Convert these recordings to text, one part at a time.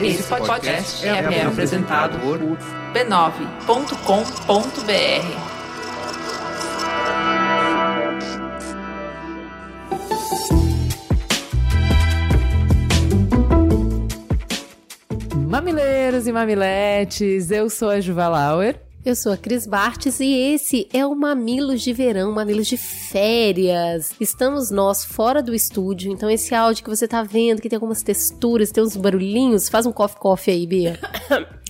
Esse podcast é, é apresentado por b9.com.br. Mamileiros e mamiletes, eu sou a Juva Lauer. Eu sou a Cris Bartes e esse é o Mamilos de Verão, Mamilos de Férias. Estamos nós fora do estúdio, então esse áudio que você tá vendo, que tem algumas texturas, tem uns barulhinhos, faz um coffee-coffee aí, Bia.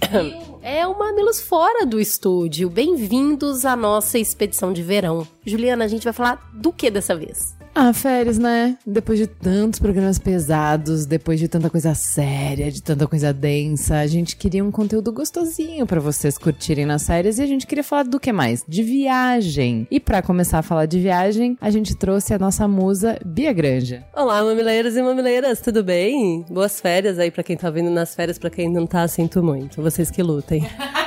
É o Mamilos fora do estúdio. Bem-vindos à nossa expedição de verão. Juliana, a gente vai falar do que dessa vez? Ah, férias, né? Depois de tantos programas pesados, depois de tanta coisa séria, de tanta coisa densa, a gente queria um conteúdo gostosinho para vocês curtirem nas férias e a gente queria falar do que mais? De viagem. E para começar a falar de viagem, a gente trouxe a nossa musa Bia Granja. Olá, mamileiros e mamileiras, tudo bem? Boas férias aí para quem tá vindo nas férias, para quem não tá, sinto muito. Vocês que lutem.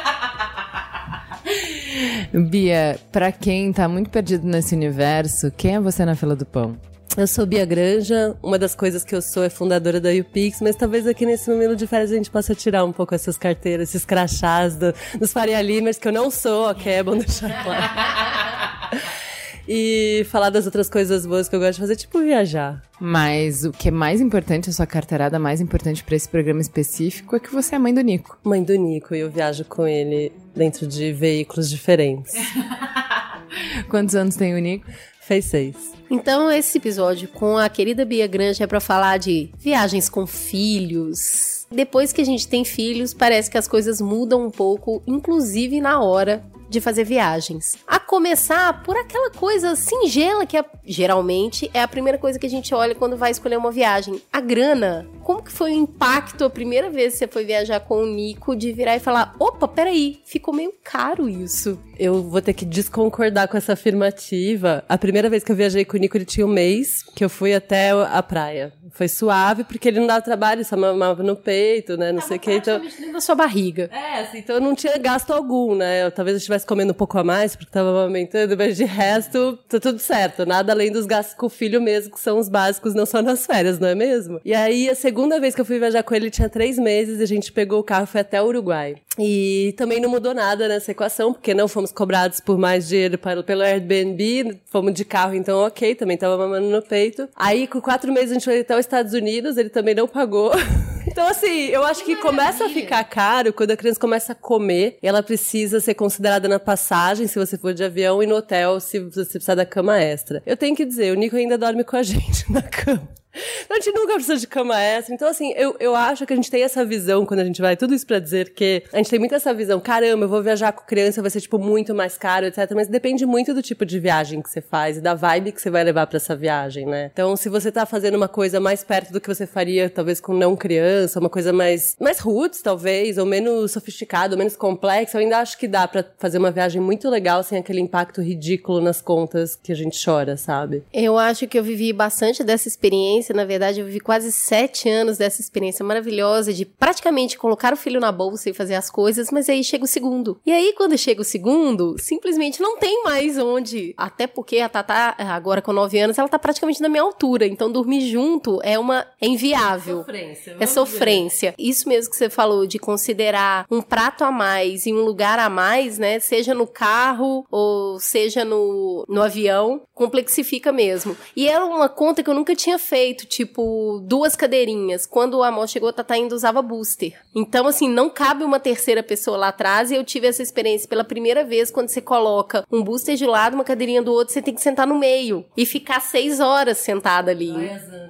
Bia, pra quem tá muito perdido nesse universo, quem é você na fila do pão? Eu sou Bia Granja, uma das coisas que eu sou é fundadora da UPix, mas talvez aqui nesse momento de férias a gente possa tirar um pouco essas carteiras, esses crachás do, dos Faria Limers, que eu não sou, ok? É bom deixar claro. e falar das outras coisas boas que eu gosto de fazer, tipo viajar. Mas o que é mais importante, a sua carteirada mais importante para esse programa específico é que você é mãe do Nico. Mãe do Nico, e eu viajo com ele dentro de veículos diferentes. Quantos anos tem o Nico? Fez seis. Então, esse episódio com a querida Bia Granja é para falar de viagens com filhos. Depois que a gente tem filhos, parece que as coisas mudam um pouco, inclusive na hora de fazer viagens. A começar por aquela coisa singela que é, geralmente é a primeira coisa que a gente olha quando vai escolher uma viagem. A grana. Como que foi o impacto a primeira vez que você foi viajar com o Nico de virar e falar: opa, peraí, ficou meio caro isso. Eu vou ter que desconcordar com essa afirmativa. A primeira vez que eu viajei com o Nico, ele tinha um mês que eu fui até a praia. Foi suave, porque ele não dava trabalho, só mamava no peito, né? Não sei o que. Então... na sua barriga. É, assim, então eu não tinha gasto algum, né? Eu, talvez eu estivesse comendo um pouco a mais, porque tava amamentando, mas de resto, tá tudo certo. Nada além dos gastos com o filho mesmo, que são os básicos, não só nas férias, não é mesmo? E aí, a segunda vez que eu fui viajar com ele, tinha três meses, e a gente pegou o carro e foi até o Uruguai. E também não mudou nada nessa equação, porque não fomos cobrados por mais dinheiro para, pelo Airbnb, fomos de carro, então ok, também tava mamando no peito. Aí, com quatro meses, a gente foi até os Estados Unidos, ele também não pagou. Então, assim, eu acho que, que começa a ficar caro quando a criança começa a comer e ela precisa ser considerada na passagem, se você for de avião, e no hotel, se você precisar da cama extra. Eu tenho que dizer, o Nico ainda dorme com a gente na cama. A gente nunca precisa de cama extra. Então, assim, eu, eu acho que a gente tem essa visão quando a gente vai. Tudo isso pra dizer que a gente tem muito essa visão. Caramba, eu vou viajar com criança, vai ser, tipo, muito mais caro, etc. Mas depende muito do tipo de viagem que você faz e da vibe que você vai levar para essa viagem, né? Então, se você tá fazendo uma coisa mais perto do que você faria, talvez com não criança, uma coisa mais, mais roots, talvez, ou menos sofisticada, ou menos complexa, eu ainda acho que dá para fazer uma viagem muito legal sem aquele impacto ridículo nas contas que a gente chora, sabe? Eu acho que eu vivi bastante dessa experiência experiência, na verdade, eu vivi quase sete anos dessa experiência maravilhosa de praticamente colocar o filho na bolsa e fazer as coisas, mas aí chega o segundo. E aí, quando chega o segundo, simplesmente não tem mais onde. Até porque a Tatá, agora com nove anos, ela tá praticamente na minha altura. Então, dormir junto é uma. É inviável. Sofrência. É sofrência. Dizer. Isso mesmo que você falou, de considerar um prato a mais e um lugar a mais, né? Seja no carro ou seja no, no avião, complexifica mesmo. E era uma conta que eu nunca tinha feito feito, tipo, duas cadeirinhas. Quando o Amor chegou, a Tata ainda usava booster. Então, assim, não cabe uma terceira pessoa lá atrás. E eu tive essa experiência pela primeira vez, quando você coloca um booster de lado, uma cadeirinha do outro, você tem que sentar no meio. E ficar seis horas sentada ali.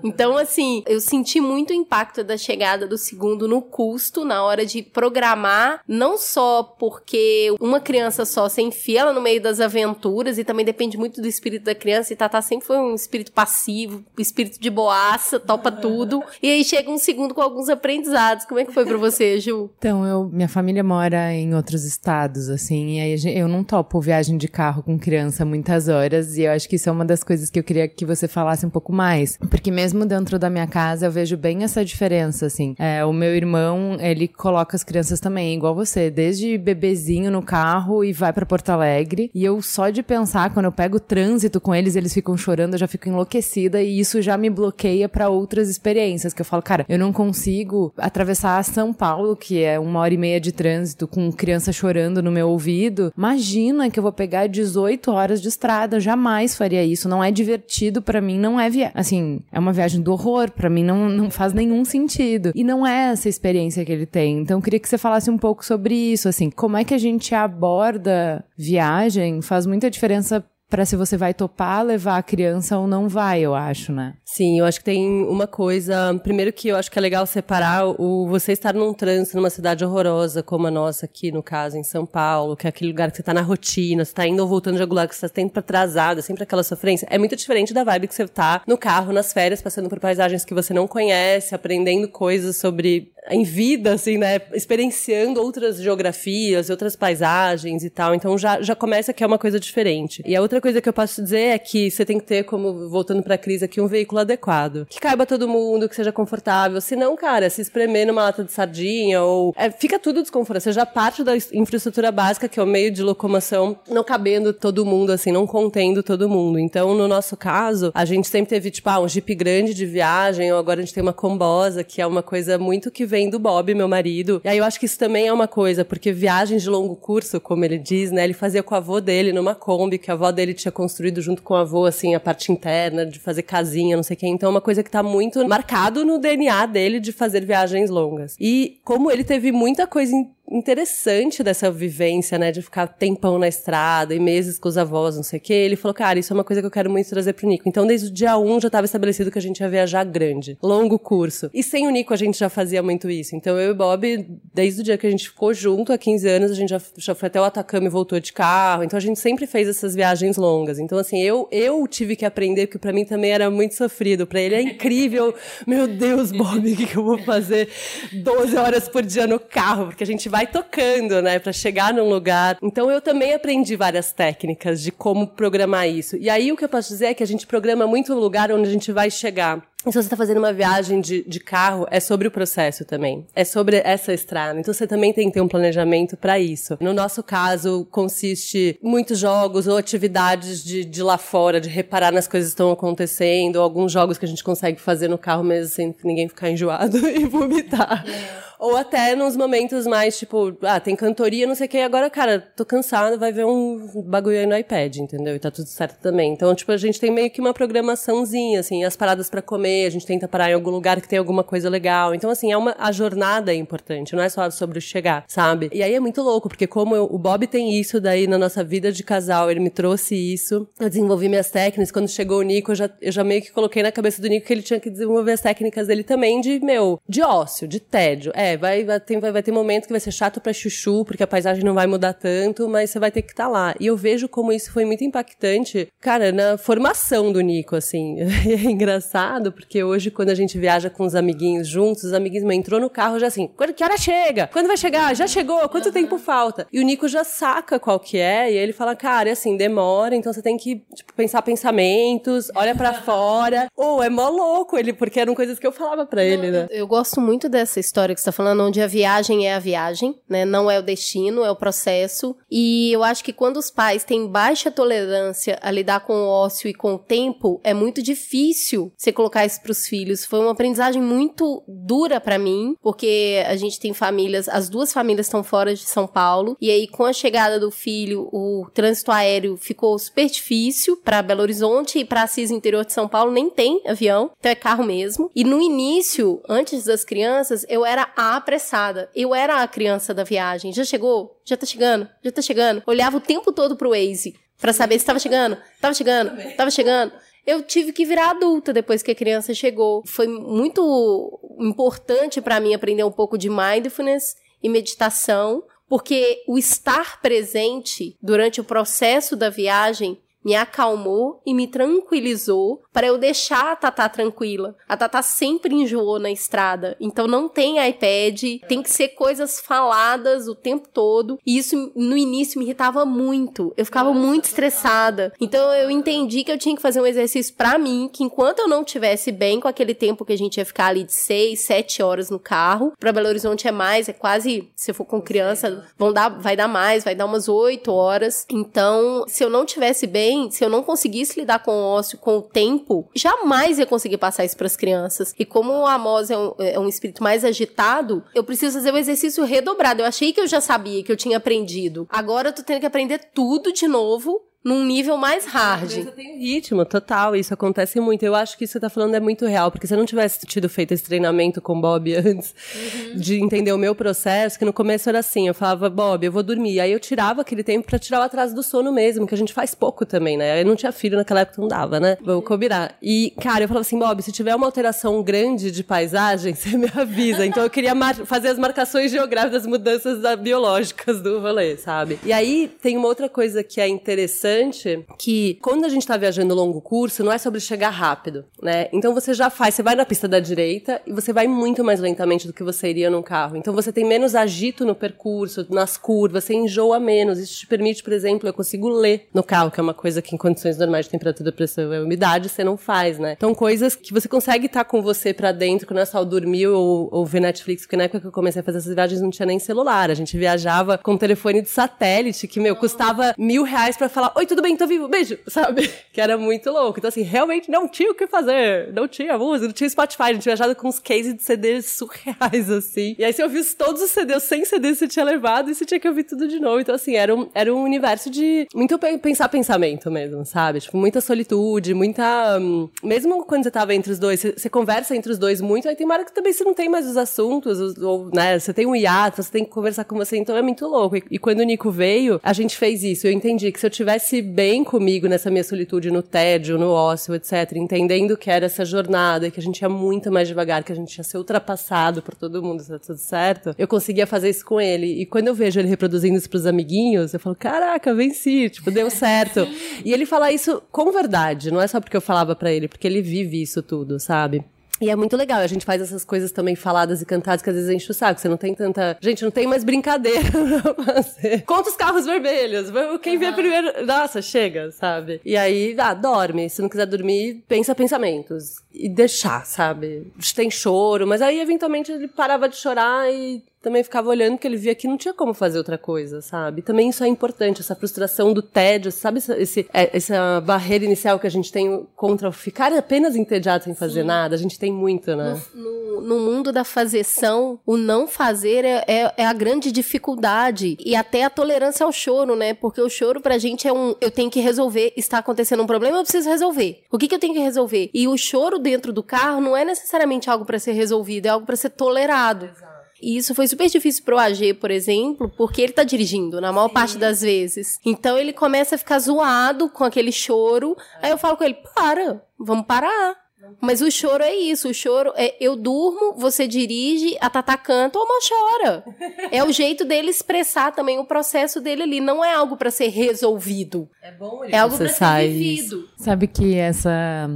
Então, assim, eu senti muito o impacto da chegada do segundo no custo, na hora de programar, não só porque uma criança só se enfia ela no meio das aventuras, e também depende muito do espírito da criança, e Tata sempre foi um espírito passivo, espírito de boa boaça, topa tudo. E aí chega um segundo com alguns aprendizados. Como é que foi para você, Ju? Então, eu, minha família mora em outros estados, assim, e aí eu não topo viagem de carro com criança muitas horas, e eu acho que isso é uma das coisas que eu queria que você falasse um pouco mais. Porque mesmo dentro da minha casa, eu vejo bem essa diferença, assim. É, o meu irmão, ele coloca as crianças também, igual você, desde bebezinho no carro e vai para Porto Alegre. E eu só de pensar, quando eu pego o trânsito com eles, eles ficam chorando, eu já fico enlouquecida, e isso já me bloqueia bloqueia para outras experiências. Que eu falo, cara, eu não consigo atravessar São Paulo, que é uma hora e meia de trânsito, com criança chorando no meu ouvido. Imagina que eu vou pegar 18 horas de estrada. Eu jamais faria isso. Não é divertido para mim, não é viagem. Assim, é uma viagem do horror. para mim não, não faz nenhum sentido. E não é essa experiência que ele tem. Então, eu queria que você falasse um pouco sobre isso, assim. Como é que a gente aborda viagem faz muita diferença para se você vai topar levar a criança ou não vai, eu acho, né? Sim, eu acho que tem uma coisa. Primeiro que eu acho que é legal separar o você estar num trânsito numa cidade horrorosa, como a nossa aqui, no caso, em São Paulo, que é aquele lugar que você tá na rotina, você tá indo ou voltando de algum lugar que você tá sempre atrasado, sempre aquela sofrência. É muito diferente da vibe que você tá no carro, nas férias, passando por paisagens que você não conhece, aprendendo coisas sobre em vida, assim, né? Experienciando outras geografias, outras paisagens e tal. Então já, já começa que é uma coisa diferente. E a outra coisa que eu posso dizer é que você tem que ter, como voltando pra crise aqui, um veículo adequado. Que caiba todo mundo, que seja confortável. Se não, cara, se espremer numa lata de sardinha ou. É, fica tudo desconfortável. Já parte da infraestrutura básica, que é o meio de locomoção, não cabendo todo mundo, assim, não contendo todo mundo. Então, no nosso caso, a gente sempre teve, tipo, ah, um jeep grande de viagem, ou agora a gente tem uma combosa, que é uma coisa muito que vem do Bob, meu marido. E aí eu acho que isso também é uma coisa, porque viagens de longo curso, como ele diz, né? Ele fazia com a avó dele numa Kombi, que a avó dele tinha construído junto com o avô, assim, a parte interna, de fazer casinha, não sei o quê. Então é uma coisa que tá muito marcado no DNA dele de fazer viagens longas. E como ele teve muita coisa interessante dessa vivência, né, de ficar tempão na estrada e meses com os avós, não sei o quê. Ele falou, cara, isso é uma coisa que eu quero muito trazer pro Nico. Então, desde o dia 1 já estava estabelecido que a gente ia viajar grande, longo curso. E sem o Nico a gente já fazia muito isso. Então, eu e Bob, desde o dia que a gente ficou junto, há 15 anos, a gente já, já foi até o Atacama e voltou de carro. Então, a gente sempre fez essas viagens longas. Então, assim, eu, eu tive que aprender, porque para mim também era muito sofrido. Para ele é incrível. Meu Deus, Bob, o que, que eu vou fazer 12 horas por dia no carro? Porque a gente vai tocando, né, para chegar num lugar. Então eu também aprendi várias técnicas de como programar isso. E aí o que eu posso dizer é que a gente programa muito o lugar onde a gente vai chegar. E se você está fazendo uma viagem de, de carro, é sobre o processo também. É sobre essa estrada. Então você também tem que ter um planejamento para isso. No nosso caso, consiste muitos jogos ou atividades de, de lá fora, de reparar nas coisas que estão acontecendo, ou alguns jogos que a gente consegue fazer no carro mesmo sem ninguém ficar enjoado e vomitar. É. Ou até nos momentos mais, tipo, ah, tem cantoria, não sei o que, agora, cara, tô cansado, vai ver um bagulho aí no iPad, entendeu? E tá tudo certo também. Então, tipo, a gente tem meio que uma programaçãozinha, assim, as paradas para comer, a gente tenta parar em algum lugar que tem alguma coisa legal. Então, assim, é uma, a jornada é importante, não é só sobre chegar, sabe? E aí é muito louco, porque como eu, o Bob tem isso daí na nossa vida de casal, ele me trouxe isso, eu desenvolvi minhas técnicas, quando chegou o Nico, eu já, eu já meio que coloquei na cabeça do Nico que ele tinha que desenvolver as técnicas dele também de, meu, de ócio, de tédio. É, é, vai, vai, ter, vai, vai ter momento que vai ser chato pra chuchu, porque a paisagem não vai mudar tanto, mas você vai ter que estar tá lá. E eu vejo como isso foi muito impactante, cara, na formação do Nico, assim. é engraçado, porque hoje, quando a gente viaja com os amiguinhos juntos, os amiguinhos entrou no carro já assim, que hora chega? Quando vai chegar? Já chegou? Quanto uhum. tempo falta? E o Nico já saca qual que é, e ele fala, cara, é assim, demora, então você tem que, tipo, pensar pensamentos, olha para fora. Ou oh, é mó louco ele, porque eram coisas que eu falava para ele, né? Eu gosto muito dessa história que você tá falando, onde a viagem é a viagem, né? Não é o destino, é o processo. E eu acho que quando os pais têm baixa tolerância a lidar com o ócio e com o tempo, é muito difícil você colocar isso pros filhos. Foi uma aprendizagem muito dura para mim, porque a gente tem famílias, as duas famílias estão fora de São Paulo, e aí com a chegada do filho, o trânsito aéreo ficou super difícil para Belo Horizonte e para Assis, interior de São Paulo, nem tem avião, então é carro mesmo. E no início, antes das crianças, eu era apressada. Eu era a criança da viagem. Já chegou? Já tá chegando? Já tá chegando? Olhava o tempo todo pro Waze para saber se estava chegando, estava chegando, estava chegando. Eu tive que virar adulta depois que a criança chegou. Foi muito importante para mim aprender um pouco de mindfulness e meditação, porque o estar presente durante o processo da viagem me acalmou e me tranquilizou para eu deixar a Tatá tranquila. A Tatá sempre enjoou na estrada, então não tem iPad, tem que ser coisas faladas o tempo todo. E isso no início me irritava muito. Eu ficava muito estressada. Então eu entendi que eu tinha que fazer um exercício para mim, que enquanto eu não tivesse bem com aquele tempo que a gente ia ficar ali de 6, 7 horas no carro, para Belo Horizonte é mais, é quase, se for com criança, vão dar, vai dar mais, vai dar umas 8 horas. Então, se eu não tivesse bem, também, se eu não conseguisse lidar com o ócio, com o tempo, jamais ia conseguir passar isso para as crianças. E como o Amos é um, é um espírito mais agitado, eu preciso fazer o exercício redobrado. Eu achei que eu já sabia, que eu tinha aprendido. Agora eu tô tendo que aprender tudo de novo num nível mais hard. Você tem ritmo, total. Isso acontece muito. Eu acho que isso que você tá falando é muito real, porque se eu não tivesse tido feito esse treinamento com o Bob antes, uhum. de entender o meu processo, que no começo era assim, eu falava, Bob, eu vou dormir. Aí eu tirava aquele tempo para tirar o atraso do sono mesmo, que a gente faz pouco também, né? Eu não tinha filho naquela época, não dava, né? Vou combinar. E, cara, eu falava assim, Bob, se tiver uma alteração grande de paisagem, você me avisa. Então eu queria fazer as marcações geográficas das mudanças biológicas do rolê, sabe? E aí tem uma outra coisa que é interessante interessante que quando a gente está viajando longo curso, não é sobre chegar rápido, né? Então você já faz, você vai na pista da direita e você vai muito mais lentamente do que você iria num carro. Então você tem menos agito no percurso, nas curvas, você enjoa menos. Isso te permite, por exemplo, eu consigo ler no carro, que é uma coisa que em condições normais de temperatura, pressão e umidade você não faz, né? Então coisas que você consegue estar tá com você para dentro, quando é só dormir ou, ou ver Netflix, porque na época que eu comecei a fazer essas viagens não tinha nem celular. A gente viajava com telefone de satélite, que, meu, custava mil reais para falar, oi, oi, tudo bem, tô vivo, beijo, sabe? Que era muito louco. Então, assim, realmente não tinha o que fazer. Não tinha música, não tinha Spotify. A gente viajava com uns cases de CDs surreais, assim. E aí você ouvia todos os CDs sem CD que você tinha levado e você tinha que ouvir tudo de novo. Então, assim, era um, era um universo de muito pensar pensamento mesmo, sabe? Tipo, muita solitude, muita. Hum, mesmo quando você tava entre os dois, você, você, conversa entre os dois muito, aí tem uma hora que também você não tem mais os assuntos, ou, né? Você tem um hiato, você tem que conversar com você, então é muito louco. E, e quando o Nico veio, a gente fez isso. Eu entendi que se eu tivesse bem comigo nessa minha solitude, no tédio, no ócio, etc., entendendo que era essa jornada, que a gente ia muito mais devagar, que a gente ia ser ultrapassado por todo mundo, tá tudo certo, eu conseguia fazer isso com ele. E quando eu vejo ele reproduzindo isso pros amiguinhos, eu falo, caraca, venci, tipo, deu certo. e ele fala isso com verdade, não é só porque eu falava para ele, porque ele vive isso tudo, sabe? E é muito legal, a gente faz essas coisas também faladas e cantadas que às vezes enche o saco. Você não tem tanta. Gente, não tem mais brincadeira pra fazer. Conta os carros vermelhos. Quem uhum. primeiro. Nossa, chega, sabe? E aí, ah, dorme. Se não quiser dormir, pensa pensamentos. E deixar, sabe? Tem choro, mas aí eventualmente ele parava de chorar e também ficava olhando porque ele via que não tinha como fazer outra coisa, sabe? Também isso é importante, essa frustração do tédio, sabe? Esse, é, essa barreira inicial que a gente tem contra ficar apenas entediado sem fazer Sim. nada, a gente tem muito, né? No, no, no, mundo da fazeção, o não fazer é, é, é, a grande dificuldade e até a tolerância ao choro, né? Porque o choro pra gente é um, eu tenho que resolver, está acontecendo um problema, eu preciso resolver. O que, que eu tenho que resolver? E o choro dentro do carro não é necessariamente algo para ser resolvido, é algo para ser tolerado. Exato. E isso foi super difícil pro AG, por exemplo, porque ele tá dirigindo, na maior Sim. parte das vezes. Então ele começa a ficar zoado com aquele choro. Aí eu falo com ele: para, vamos parar. Mas o choro é isso, o choro é eu durmo, você dirige, a Tata canta, ou chora. É o jeito dele expressar também o processo dele ali, não é algo para ser resolvido. É bom ele É algo para ser vivido. Sabe que essa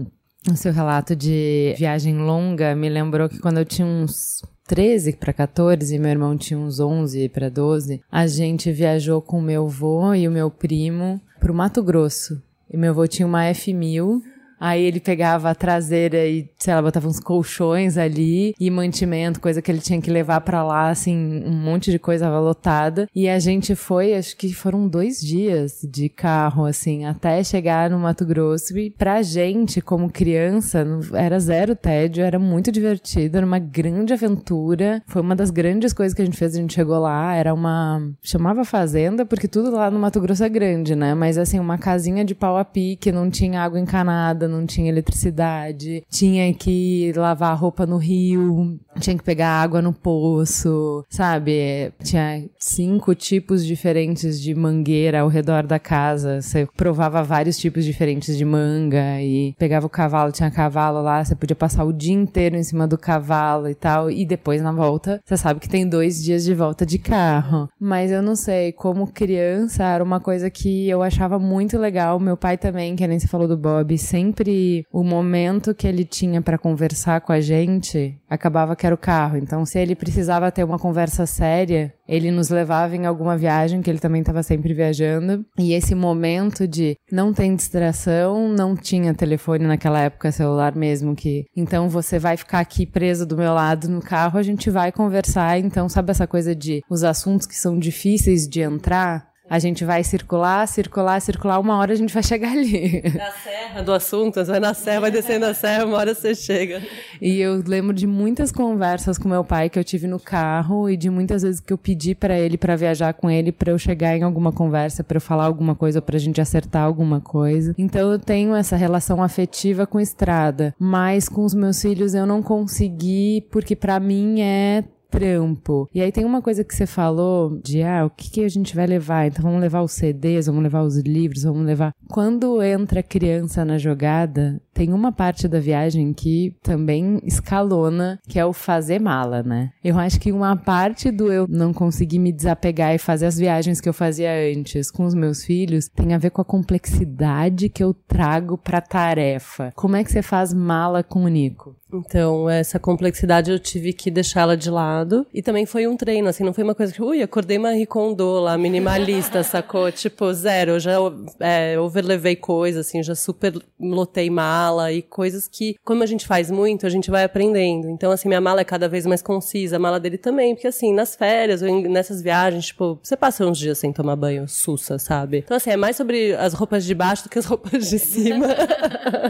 o seu relato de viagem longa me lembrou que quando eu tinha uns 13 para 14, meu irmão tinha uns 11 para 12, a gente viajou com meu avô e o meu primo pro Mato Grosso. E meu avô tinha uma F1000 Aí ele pegava a traseira e, sei lá, botava uns colchões ali e mantimento, coisa que ele tinha que levar para lá, assim, um monte de coisa lotada. E a gente foi, acho que foram dois dias de carro, assim, até chegar no Mato Grosso. E pra gente, como criança, era zero tédio, era muito divertido, era uma grande aventura. Foi uma das grandes coisas que a gente fez, a gente chegou lá, era uma. chamava fazenda, porque tudo lá no Mato Grosso é grande, né? Mas assim, uma casinha de pau a pique, não tinha água encanada, não tinha eletricidade, tinha que lavar roupa no rio, tinha que pegar água no poço, sabe? Tinha cinco tipos diferentes de mangueira ao redor da casa. Você provava vários tipos diferentes de manga e pegava o cavalo, tinha cavalo lá, você podia passar o dia inteiro em cima do cavalo e tal. E depois na volta, você sabe que tem dois dias de volta de carro. Mas eu não sei, como criança, era uma coisa que eu achava muito legal. Meu pai também, que nem você falou do Bob, sempre sempre o momento que ele tinha para conversar com a gente acabava que era o carro. Então, se ele precisava ter uma conversa séria, ele nos levava em alguma viagem, que ele também estava sempre viajando. E esse momento de não tem distração, não tinha telefone naquela época, celular mesmo, que então você vai ficar aqui preso do meu lado no carro, a gente vai conversar. Então, sabe essa coisa de os assuntos que são difíceis de entrar? A gente vai circular, circular, circular, uma hora a gente vai chegar ali. Na serra do assunto, você vai na serra, vai descendo a serra, uma hora você chega. E eu lembro de muitas conversas com meu pai que eu tive no carro e de muitas vezes que eu pedi para ele para viajar com ele para eu chegar em alguma conversa, para eu falar alguma coisa, pra gente acertar alguma coisa. Então eu tenho essa relação afetiva com estrada, mas com os meus filhos eu não consegui porque para mim é trampo. E aí tem uma coisa que você falou de, ah, o que, que a gente vai levar? Então vamos levar os CDs, vamos levar os livros, vamos levar. Quando entra criança na jogada, tem uma parte da viagem que também escalona, que é o fazer mala, né? Eu acho que uma parte do eu não conseguir me desapegar e fazer as viagens que eu fazia antes com os meus filhos tem a ver com a complexidade que eu trago pra tarefa. Como é que você faz mala com o Nico? Então, essa complexidade eu tive que deixá-la de lado. E também foi um treino, assim, não foi uma coisa que, ui, acordei Marie Kondo lá, minimalista, sacou? Tipo, zero. Eu já é, overlevei coisas, assim, já super lotei mala e coisas que, como a gente faz muito, a gente vai aprendendo. Então, assim, minha mala é cada vez mais concisa, a mala dele também, porque, assim, nas férias ou nessas viagens, tipo, você passa uns dias sem tomar banho, sussa, sabe? Então, assim, é mais sobre as roupas de baixo do que as roupas de cima.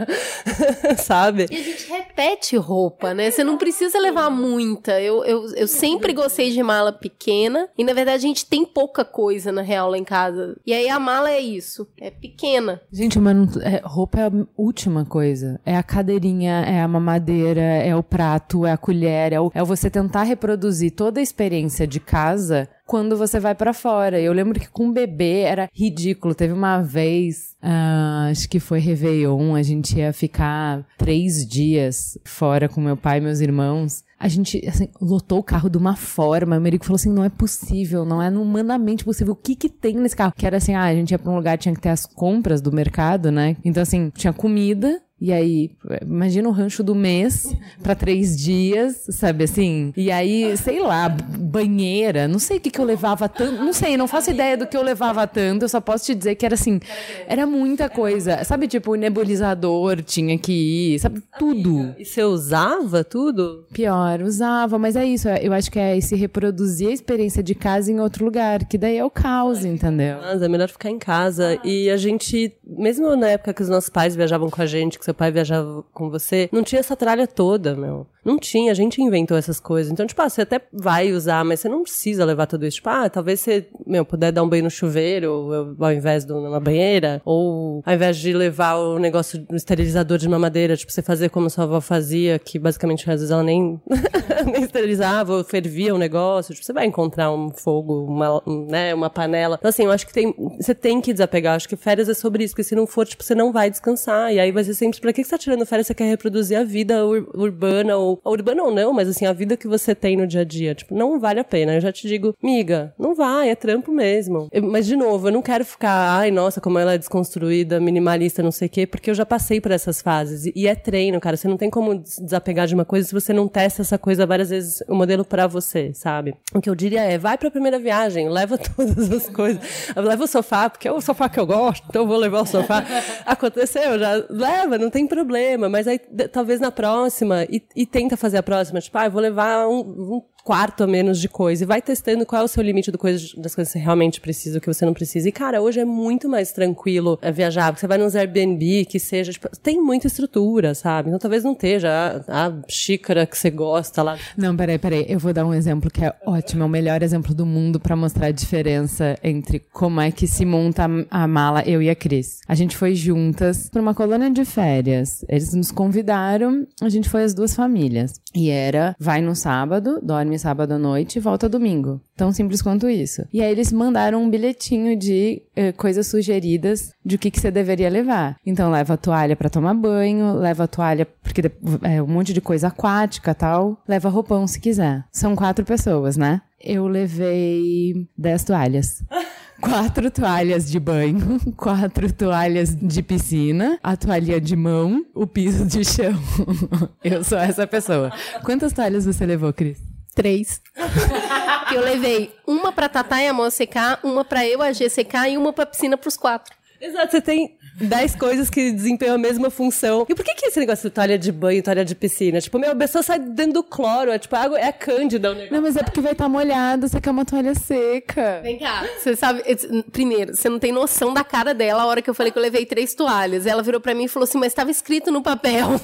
sabe? E a gente repete roupa, né? Você não precisa levar muita. Eu, eu, eu sempre gostei de mala pequena. E na verdade a gente tem pouca coisa na real lá em casa. E aí a mala é isso. É pequena. Gente, mas é, roupa é a última coisa. É a cadeirinha, é a mamadeira, é o prato, é a colher, é, o, é você tentar reproduzir toda a experiência de casa quando você vai para fora. Eu lembro que com bebê era ridículo. Teve uma vez, uh, acho que foi Réveillon, a gente ia ficar três dias fora com meu pai e meus irmãos. A gente, assim, lotou o carro de uma forma. O Merico falou assim: não é possível, não é humanamente possível. O que que tem nesse carro? Que era assim: ah, a gente ia pra um lugar, tinha que ter as compras do mercado, né? Então, assim, tinha comida, e aí, imagina o rancho do mês para três dias, sabe assim? E aí, sei lá, banheira, não sei o que, que eu levava tanto, não sei, não faço ideia do que eu levava tanto, eu só posso te dizer que era assim, era muita coisa. Sabe, tipo, o nebulizador tinha que ir, sabe, tudo. E você usava tudo? Pior, usava, mas é isso, eu acho que é esse reproduzir a experiência de casa em outro lugar, que daí é o caos, entendeu? Mas é melhor ficar em casa. E a gente, mesmo na época que os nossos pais viajavam com a gente, que seu pai viajava com você, não tinha essa tralha toda, meu. Não tinha, a gente inventou essas coisas. Então, tipo, ah, você até vai usar, mas você não precisa levar tudo isso. Tipo, ah, talvez você, meu, puder dar um banho no chuveiro ao invés de uma banheira, ou ao invés de levar o negócio do esterilizador de mamadeira, tipo, você fazer como sua avó fazia, que basicamente às vezes ela nem, nem esterilizava ou fervia o negócio. Tipo, você vai encontrar um fogo, uma, né, uma panela. Então, assim, eu acho que tem, você tem que desapegar. Eu acho que férias é sobre isso, porque se não for, tipo, você não vai descansar. E aí vai ser sempre, pra que você tá tirando férias? Você quer reproduzir a vida ur urbana ou ou urbana ou não, mas assim, a vida que você tem no dia a dia, tipo, não vale a pena. Eu já te digo, miga, não vai, é trampo mesmo. Eu, mas, de novo, eu não quero ficar, ai, nossa, como ela é desconstruída, minimalista, não sei o quê, porque eu já passei por essas fases. E, e é treino, cara. Você não tem como desapegar de uma coisa se você não testa essa coisa várias vezes, o modelo para você, sabe? O que eu diria é, vai pra primeira viagem, leva todas as coisas. Leva o sofá, porque é o sofá que eu gosto, então eu vou levar o sofá. Aconteceu, já leva, não tem problema. Mas aí, talvez na próxima, e, e tenta fazer a próxima, tipo, ah, eu vou levar um, um quarto a menos de coisa e vai testando qual é o seu limite do coisa, das coisas que você realmente precisa, o que você não precisa. E, cara, hoje é muito mais tranquilo é, viajar, porque você vai nos Airbnb, que seja, tipo, tem muita estrutura, sabe? Então talvez não esteja a, a xícara que você gosta lá. Não, peraí, peraí. Eu vou dar um exemplo que é ótimo, é o melhor exemplo do mundo para mostrar a diferença entre como é que se monta a mala, eu e a Cris. A gente foi juntas para uma colônia de férias. Eles nos convidaram, a gente foi as duas famílias. E era, vai no sábado, dorme sábado à noite e volta domingo. Tão simples quanto isso. E aí eles mandaram um bilhetinho de eh, coisas sugeridas de o que, que você deveria levar. Então leva a toalha para tomar banho, leva a toalha porque é um monte de coisa aquática tal, leva roupão se quiser. São quatro pessoas, né? Eu levei dez toalhas. quatro toalhas de banho, quatro toalhas de piscina, a toalha de mão, o piso de chão. Eu sou essa pessoa. Quantas toalhas você levou, Cris? Três. eu levei uma pra Tatá e a Mó secar, uma pra eu, a G secar e uma pra piscina pros quatro. Exato, você tem 10 coisas que desempenham a mesma função. E por que que esse negócio de toalha de banho, toalha de piscina? Tipo, meu, a pessoa sai dentro do cloro, é tipo, a água é cândida o negócio. Não, mas é porque vai estar molhado, você quer uma toalha seca. Vem cá, você sabe, primeiro, você não tem noção da cara dela a hora que eu falei que eu levei três toalhas. Ela virou pra mim e falou assim, mas estava escrito no papel.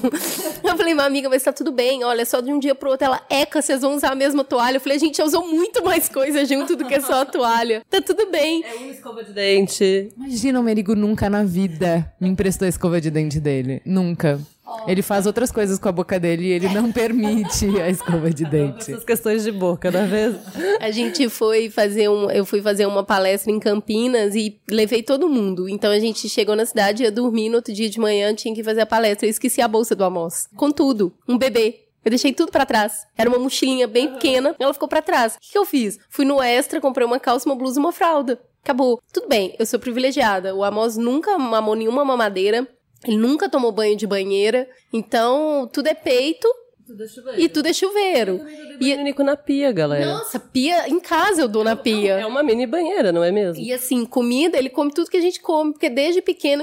Eu falei, minha amiga, mas tá tudo bem, olha, só de um dia pro outro. Ela, eca, vocês vão usar a mesma toalha. Eu falei, gente, eu uso muito mais coisa junto do que só a toalha. Tá tudo bem. É uma escova de dente. Imagina o Merigo nunca na vida me emprestou a escova de dente dele. Nunca. Ele faz outras coisas com a boca dele e ele não permite a escova de dente. Essas questões de boca, não é mesmo? A gente foi fazer um. Eu fui fazer uma palestra em Campinas e levei todo mundo. Então a gente chegou na cidade, ia dormir, no outro dia de manhã tinha que fazer a palestra. Eu esqueci a bolsa do almoço. Com tudo. Um bebê. Eu deixei tudo pra trás. Era uma mochilinha bem pequena, ela ficou pra trás. O que, que eu fiz? Fui no extra, comprei uma calça, uma blusa e uma fralda. Acabou. Tudo bem, eu sou privilegiada. O Amos nunca mamou nenhuma mamadeira. Ele nunca tomou banho de banheira. Então, tudo é peito Tudo é chuveiro. e tudo é chuveiro. E Nico na pia, galera. Nossa, pia em casa eu dou na pia. É uma mini banheira, não é mesmo? E assim, comida, ele come tudo que a gente come, porque desde pequeno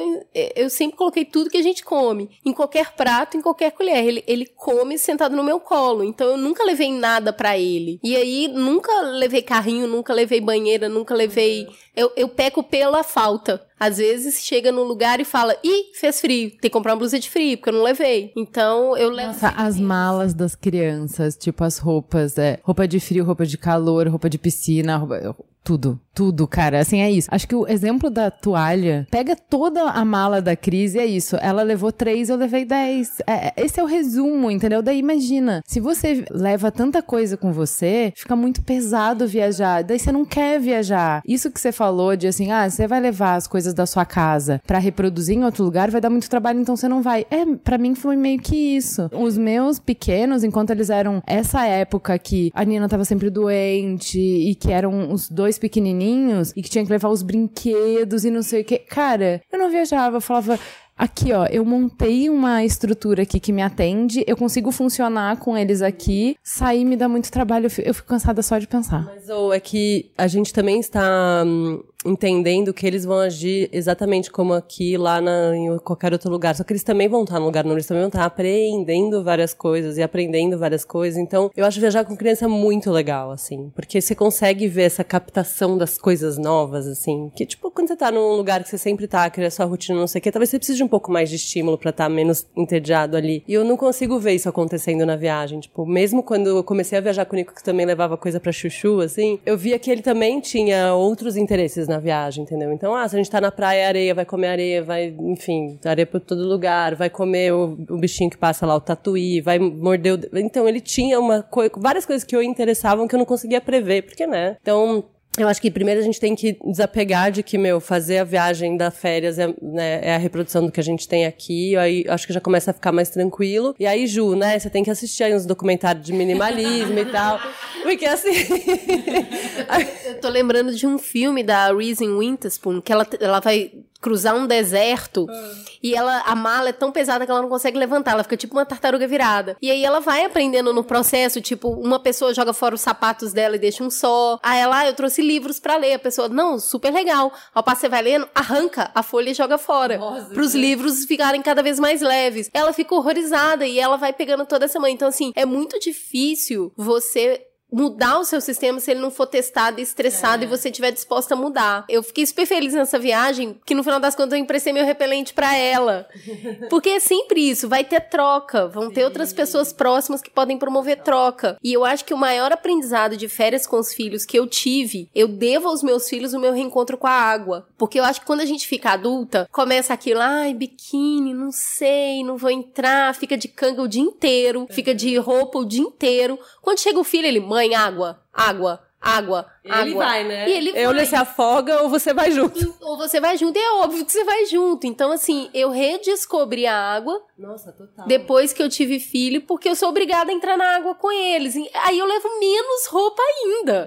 eu sempre coloquei tudo que a gente come, em qualquer prato, em qualquer colher. Ele, ele come sentado no meu colo, então eu nunca levei nada pra ele. E aí, nunca levei carrinho, nunca levei banheira, nunca levei. Eu, eu peco pela falta. Às vezes chega no lugar e fala: ih, fez frio, tem que comprar uma blusa de frio, porque eu não levei. Então eu levo. Nossa, as malas das crianças, tipo as roupas, é, roupa de frio, roupa de calor, roupa de piscina, roupa- tudo, tudo, cara. Assim, é isso. Acho que o exemplo da toalha pega toda a mala da Cris e é isso. Ela levou três, eu levei dez. É, é- esse é o resumo, entendeu? Daí imagina, se você leva tanta coisa com você, fica muito pesado viajar. Daí você não quer viajar. Isso que você falou de assim, ah, você vai levar as coisas da sua casa pra reproduzir em outro lugar, vai dar muito trabalho, então você não vai. É, pra mim foi meio que isso. Os meus pequenos, enquanto eles eram essa época que a Nina tava sempre doente e que eram os dois pequenininhos e que tinha que levar os brinquedos e não sei o que. Cara, eu não viajava, eu falava. Aqui, ó, eu montei uma estrutura aqui que me atende, eu consigo funcionar com eles aqui, sair me dá muito trabalho, eu fico, cansada só de pensar. Mas ou é que a gente também está hum, entendendo que eles vão agir exatamente como aqui, lá na, em qualquer outro lugar. Só que eles também vão estar no lugar, não, eles também vão estar aprendendo várias coisas e aprendendo várias coisas. Então, eu acho viajar com criança muito legal, assim, porque você consegue ver essa captação das coisas novas, assim, que tipo, quando você tá num lugar que você sempre tá, que é sua rotina, não sei o que, talvez você precise de um pouco mais de estímulo pra estar menos entediado ali. E eu não consigo ver isso acontecendo na viagem. Tipo, mesmo quando eu comecei a viajar com o Nico, que também levava coisa pra chuchu, assim, eu via que ele também tinha outros interesses na viagem, entendeu? Então, ah, se a gente tá na praia, é areia, vai comer areia, vai, enfim, areia por todo lugar, vai comer o, o bichinho que passa lá, o tatuí, vai morder o... Então, ele tinha uma coi- várias coisas que eu interessavam que eu não conseguia prever, porque, né? Então, eu acho que primeiro a gente tem que desapegar de que, meu, fazer a viagem da férias é, né, é a reprodução do que a gente tem aqui. Aí acho que já começa a ficar mais tranquilo. E aí, Ju, né, você tem que assistir aí uns documentários de minimalismo e tal. Porque assim. Eu tô lembrando de um filme da Reese Witherspoon, que ela, ela vai cruzar um deserto e ela a mala é tão pesada que ela não consegue levantar, ela fica tipo uma tartaruga virada. E aí ela vai aprendendo no processo, tipo, uma pessoa joga fora os sapatos dela e deixa um só. Aí ela, ah, eu trouxe livros pra ler. A pessoa, não, super legal. Ao passo você vai lendo, arranca a folha e joga fora. Pros livros ficarem cada vez mais leves. Ela fica horrorizada e ela vai pegando toda essa manhã. Então, assim, é muito difícil você mudar o seu sistema se ele não for testado e estressado e você estiver disposta a mudar. Eu fiquei super feliz nessa viagem, que no final das contas eu emprestei meu repelente pra ela. Porque é sempre isso, vai ter troca, vão ter outras pessoas próximas que podem promover troca. E eu acho que o maior aprendizado de férias com os filhos que eu tive, eu devo aos meus filhos o meu reencontro com a água. Porque eu acho que quando a gente fica adulta, começa aquilo, ai, biquíni, não sei, não vou entrar, fica de canga o dia inteiro, fica de roupa o dia inteiro. Quando chega o filho, ele, mãe, água, água, água, água. Ele vai, né? E ele Eu vai. ele se afoga ou você vai junto. Ou você vai junto, e é óbvio que você vai junto. Então, assim, eu redescobri a água Nossa, total. depois que eu tive filho, porque eu sou obrigada a entrar na água com eles. E Aí eu levo menos roupa ainda,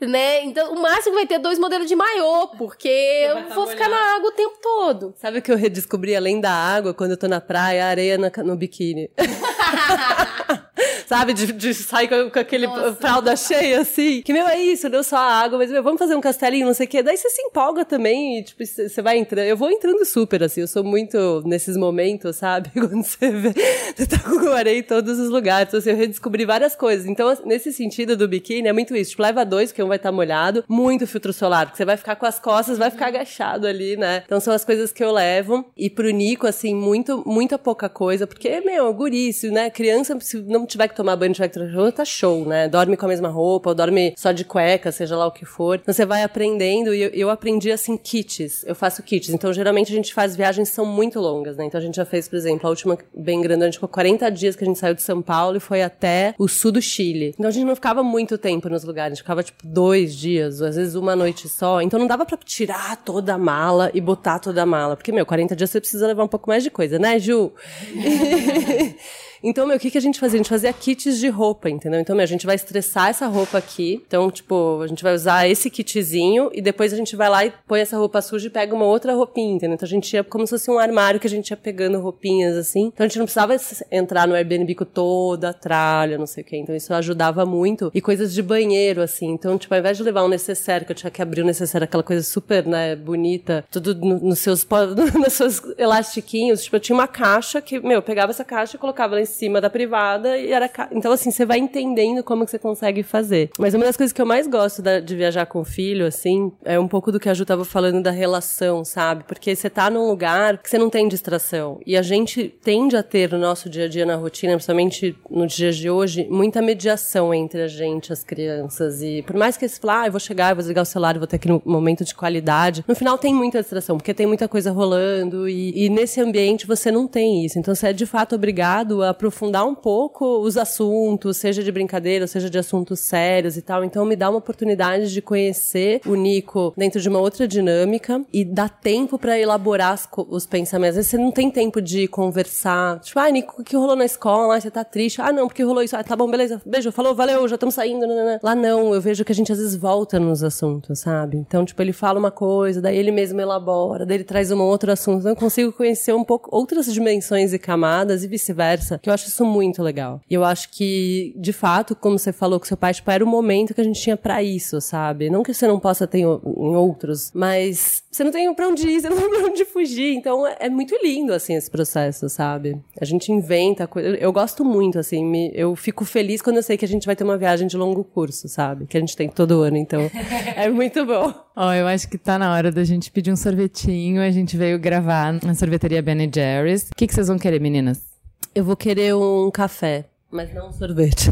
né? Então, o máximo vai ter dois modelos de maiô, porque eu tá vou ficar molhado. na água o tempo todo. Sabe o que eu redescobri além da água quando eu tô na praia, a areia na- no biquíni? sabe? De, de sair com, com aquele fralda cheia, assim. Que, meu, é isso, deu só a água, mas, meu, vamos fazer um castelinho, não sei o quê. Daí você se empolga também e, tipo, você vai entrando. Eu vou entrando super, assim, eu sou muito nesses momentos, sabe? Quando você vê, você tá com o areia em todos os lugares. Então, assim, eu redescobri várias coisas. Então, nesse sentido do biquíni, é muito isso. Tipo, leva dois, porque um vai estar tá molhado. Muito filtro solar, porque você vai ficar com as costas, vai ficar agachado ali, né? Então, são as coisas que eu levo. E pro Nico, assim, muito, muita pouca coisa, porque, meu, gurício, né? Criança, se não tiver que tomar banho, que tomar banho, tá show, né? Dorme com a mesma roupa, ou dorme só de cueca, seja lá o que for. Então, você vai aprendendo, e eu, eu aprendi, assim, kits. Eu faço kits. Então, geralmente, a gente faz viagens que são muito longas, né? Então, a gente já fez, por exemplo, a última bem grande, a gente ficou 40 dias que a gente saiu de São Paulo e foi até o sul do Chile. Então, a gente não ficava muito tempo nos lugares, a gente ficava, tipo, dois dias, às vezes uma noite só. Então, não dava pra tirar toda a mala e botar toda a mala. Porque, meu, 40 dias você precisa levar um pouco mais de coisa, né, Ju? Então, meu, o que, que a gente fazia? A gente fazia kits de roupa, entendeu? Então, meu, a gente vai estressar essa roupa aqui. Então, tipo, a gente vai usar esse kitzinho e depois a gente vai lá e põe essa roupa suja e pega uma outra roupinha, entendeu? Então, a gente ia como se fosse um armário que a gente ia pegando roupinhas, assim. Então, a gente não precisava entrar no Airbnb com toda a tralha, não sei o quê. Então, isso ajudava muito. E coisas de banheiro, assim. Então, tipo, ao invés de levar um necessário, que eu tinha que abrir o necessário, aquela coisa super, né, bonita, tudo no, nos seus, nos seus elastiquinhos, tipo, eu tinha uma caixa que, meu, eu pegava essa caixa e colocava lá em cima da privada e era. Ca... Então, assim, você vai entendendo como que você consegue fazer. Mas uma das coisas que eu mais gosto da, de viajar com o filho, assim, é um pouco do que a Ju tava falando da relação, sabe? Porque você tá num lugar que você não tem distração. E a gente tende a ter no nosso dia a dia, na rotina, principalmente no dia de hoje, muita mediação entre a gente, as crianças. E por mais que você fale, ah, eu vou chegar, eu vou desligar o celular, eu vou ter aquele momento de qualidade, no final tem muita distração, porque tem muita coisa rolando e, e nesse ambiente você não tem isso. Então você é de fato obrigado a aprofundar um pouco os assuntos, seja de brincadeira, seja de assuntos sérios e tal. Então me dá uma oportunidade de conhecer o Nico dentro de uma outra dinâmica e dá tempo para elaborar as, os pensamentos. Às vezes você não tem tempo de conversar. Tipo, ah, Nico, o que rolou na escola? Ah, você tá triste? Ah, não, porque rolou isso. Ah, tá bom, beleza. Beijo, falou, valeu, já estamos saindo. Né, né, né. Lá não, eu vejo que a gente às vezes volta nos assuntos, sabe? Então, tipo, ele fala uma coisa, daí ele mesmo elabora, daí ele traz um outro assunto. Então eu consigo conhecer um pouco outras dimensões e camadas e vice-versa, eu acho isso muito legal. E eu acho que, de fato, como você falou com seu pai, tipo, era o momento que a gente tinha para isso, sabe? Não que você não possa ter em outros, mas você não tem pra onde ir, você não tem pra onde fugir. Então é muito lindo, assim, esse processo, sabe? A gente inventa coisa. Eu gosto muito, assim, me... eu fico feliz quando eu sei que a gente vai ter uma viagem de longo curso, sabe? Que a gente tem todo ano, então é muito bom. Ó, oh, eu acho que tá na hora da gente pedir um sorvetinho. A gente veio gravar na sorveteria Ben Jerry's. O que, que vocês vão querer, meninas? Eu vou querer um café, mas não um sorvete.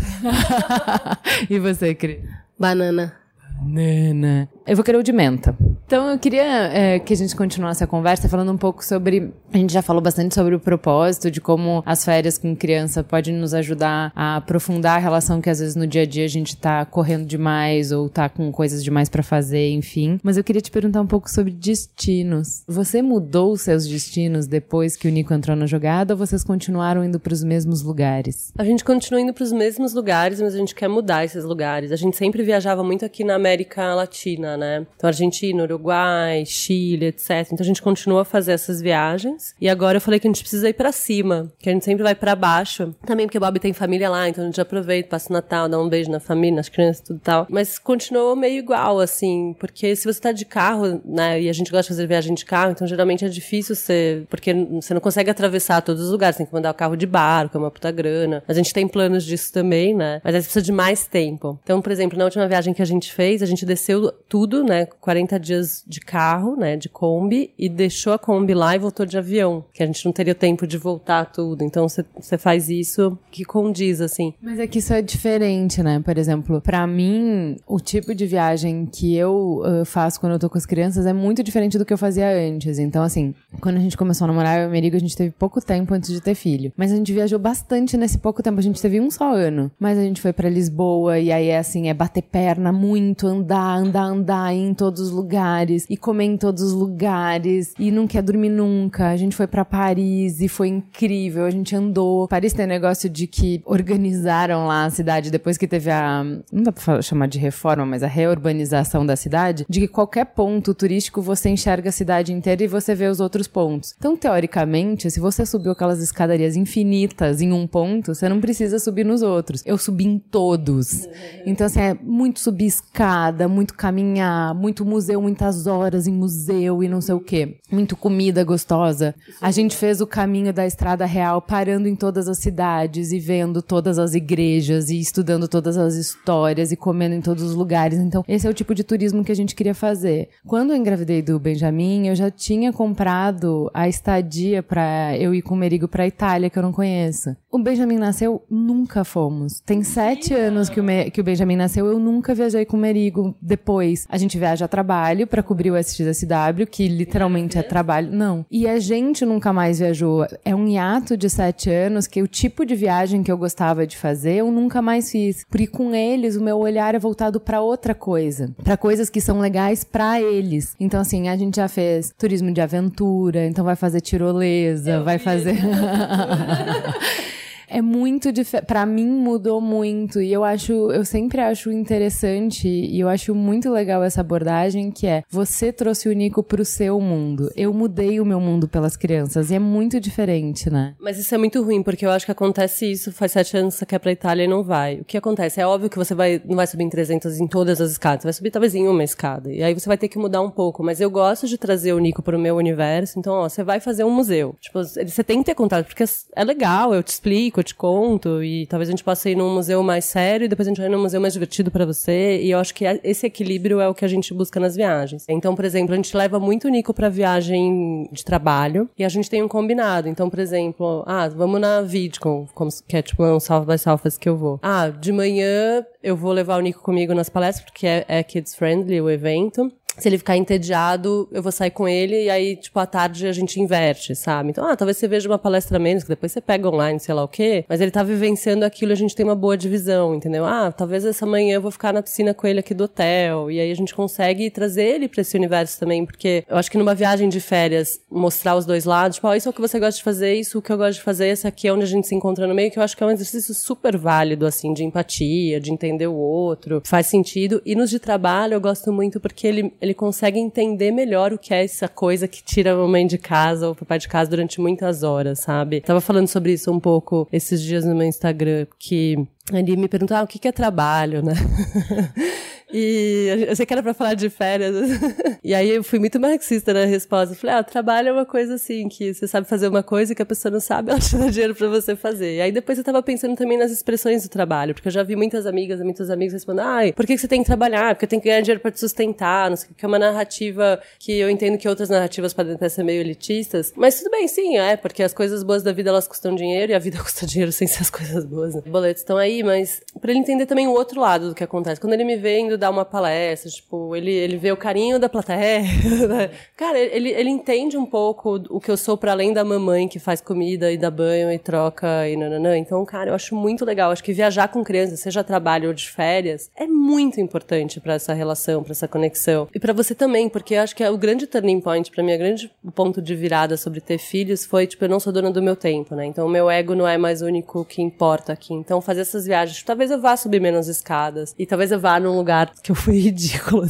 e você, Cris? Banana. Banana. Eu vou querer o de menta. Então eu queria é, que a gente continuasse a conversa falando um pouco sobre. A gente já falou bastante sobre o propósito, de como as férias com criança podem nos ajudar a aprofundar a relação que às vezes no dia a dia a gente tá correndo demais ou tá com coisas demais para fazer, enfim. Mas eu queria te perguntar um pouco sobre destinos. Você mudou seus destinos depois que o Nico entrou na jogada ou vocês continuaram indo para os mesmos lugares? A gente continua indo para os mesmos lugares, mas a gente quer mudar esses lugares. A gente sempre viajava muito aqui na América Latina, né? Então Argentina, Uruguai, Uruguai, Chile, etc. Então a gente continua a fazer essas viagens. E agora eu falei que a gente precisa ir para cima, que a gente sempre vai para baixo. Também porque o Bob tem família lá, então a gente aproveita, passa o Natal, dá um beijo na família, nas crianças, tudo tal. Mas continua meio igual, assim, porque se você tá de carro, né, e a gente gosta de fazer viagem de carro, então geralmente é difícil você, porque você não consegue atravessar todos os lugares, tem que mandar o carro de barco, é uma puta grana. A gente tem planos disso também, né? Mas aí precisa de mais tempo. Então, por exemplo, na última viagem que a gente fez, a gente desceu tudo, né, 40 dias dias de carro, né, de Kombi, e deixou a Kombi lá e voltou de avião, que a gente não teria tempo de voltar tudo. Então você faz isso que condiz, assim. Mas é que isso é diferente, né? Por exemplo, para mim, o tipo de viagem que eu uh, faço quando eu tô com as crianças é muito diferente do que eu fazia antes. Então, assim, quando a gente começou a namorar, eu e o Merigo, a gente teve pouco tempo antes de ter filho. Mas a gente viajou bastante nesse pouco tempo. A gente teve um só ano. Mas a gente foi para Lisboa e aí é assim, é bater perna muito, andar, andar, andar em todos os lugares lugares e comer em todos os lugares e não quer dormir nunca. A gente foi para Paris e foi incrível. A gente andou. Paris tem negócio de que organizaram lá a cidade depois que teve a. Não dá pra chamar de reforma, mas a reurbanização da cidade. De que qualquer ponto turístico você enxerga a cidade inteira e você vê os outros pontos. Então, teoricamente, se você subiu aquelas escadarias infinitas em um ponto, você não precisa subir nos outros. Eu subi em todos. Então, assim, é muito subir escada, muito caminhar, muito museu, muitas horas em museu e não sei o quê. Muito comida gostosa. A gente fez o caminho da Estrada Real parando em todas as cidades e vendo todas as igrejas e estudando todas as histórias e comendo em todos os lugares. Então, esse é o tipo de turismo que a gente queria fazer. Quando eu engravidei do Benjamin, eu já tinha comprado a estadia para eu ir com o Merigo pra Itália, que eu não conheço. O Benjamin nasceu, nunca fomos. Tem sete anos que o, Me que o Benjamin nasceu, eu nunca viajei com o Merigo depois. A gente viaja a trabalho para cobrir o SXSW, que literalmente é trabalho. Não. E a gente nunca mais viajou. É um hiato de sete anos que o tipo de viagem que eu gostava de fazer, eu nunca mais fiz. Porque com eles, o meu olhar é voltado para outra coisa. para coisas que são legais para eles. Então, assim, a gente já fez turismo de aventura, então vai fazer tirolesa, eu vai fazer. é muito diferente. Pra mim mudou muito. E eu acho, eu sempre acho interessante e eu acho muito legal essa abordagem que é você trouxe o Nico pro seu mundo. Eu mudei o meu mundo pelas crianças. E é muito diferente, né? Mas isso é muito ruim, porque eu acho que acontece isso, faz sete anos que você quer pra Itália e não vai. O que acontece? É óbvio que você vai, não vai subir em 300 em todas as escadas, você vai subir talvez em uma escada. E aí você vai ter que mudar um pouco. Mas eu gosto de trazer o Nico pro meu universo. Então, ó, você vai fazer um museu. Tipo, você tem que ter contato, porque é legal, eu te explico, eu te conto, e talvez a gente possa ir num museu mais sério e depois a gente vai num museu mais divertido para você. E eu acho que esse equilíbrio é o que a gente busca nas viagens. Então, por exemplo, a gente leva muito o Nico pra viagem de trabalho e a gente tem um combinado. Então, por exemplo, ah, vamos na VidCon, que é tipo um South by Southwest que eu vou. Ah, de manhã eu vou levar o Nico comigo nas palestras, porque é, é kids friendly o evento se ele ficar entediado, eu vou sair com ele e aí, tipo, à tarde a gente inverte, sabe? Então, ah, talvez você veja uma palestra menos, que depois você pega online, sei lá o quê, mas ele tá vivenciando aquilo e a gente tem uma boa divisão, entendeu? Ah, talvez essa manhã eu vou ficar na piscina com ele aqui do hotel, e aí a gente consegue trazer ele pra esse universo também, porque eu acho que numa viagem de férias, mostrar os dois lados, tipo, oh, isso é o que você gosta de fazer, isso é o que eu gosto de fazer, esse aqui é onde a gente se encontra no meio, que eu acho que é um exercício super válido, assim, de empatia, de entender o outro, faz sentido, e nos de trabalho eu gosto muito porque ele ele consegue entender melhor o que é essa coisa que tira a mamãe de casa ou o papai de casa durante muitas horas, sabe? Tava falando sobre isso um pouco esses dias no meu Instagram, que ele me perguntou, ah, o que é trabalho, né? E eu sei que era pra falar de férias. e aí eu fui muito marxista na resposta. Eu falei, ah, trabalho é uma coisa assim, que você sabe fazer uma coisa que a pessoa não sabe, ela te dá dinheiro pra você fazer. E aí depois eu tava pensando também nas expressões do trabalho, porque eu já vi muitas amigas, muitos amigos respondendo, ai, por que você tem que trabalhar? Porque tem que ganhar dinheiro pra te sustentar, não sei o que, é uma narrativa que eu entendo que outras narrativas podem até ser meio elitistas. Mas tudo bem, sim, é, porque as coisas boas da vida elas custam dinheiro e a vida custa dinheiro sem ser as coisas boas. Né? Boletos estão aí, mas para ele entender também o outro lado do que acontece. Quando ele me vendo dar uma palestra, tipo, ele, ele vê o carinho da plateia. Né? Cara, ele, ele entende um pouco o que eu sou para além da mamãe que faz comida e dá banho e troca e nananã. Então, cara, eu acho muito legal. Acho que viajar com criança, seja trabalho ou de férias, é muito importante para essa relação, para essa conexão. E para você também, porque eu acho que é o grande turning point para mim, o grande ponto de virada sobre ter filhos foi, tipo, eu não sou dona do meu tempo, né? Então, o meu ego não é mais o único que importa aqui. Então, fazer essas viagens, talvez eu vá subir menos escadas e talvez eu vá num lugar que eu fui ridículo,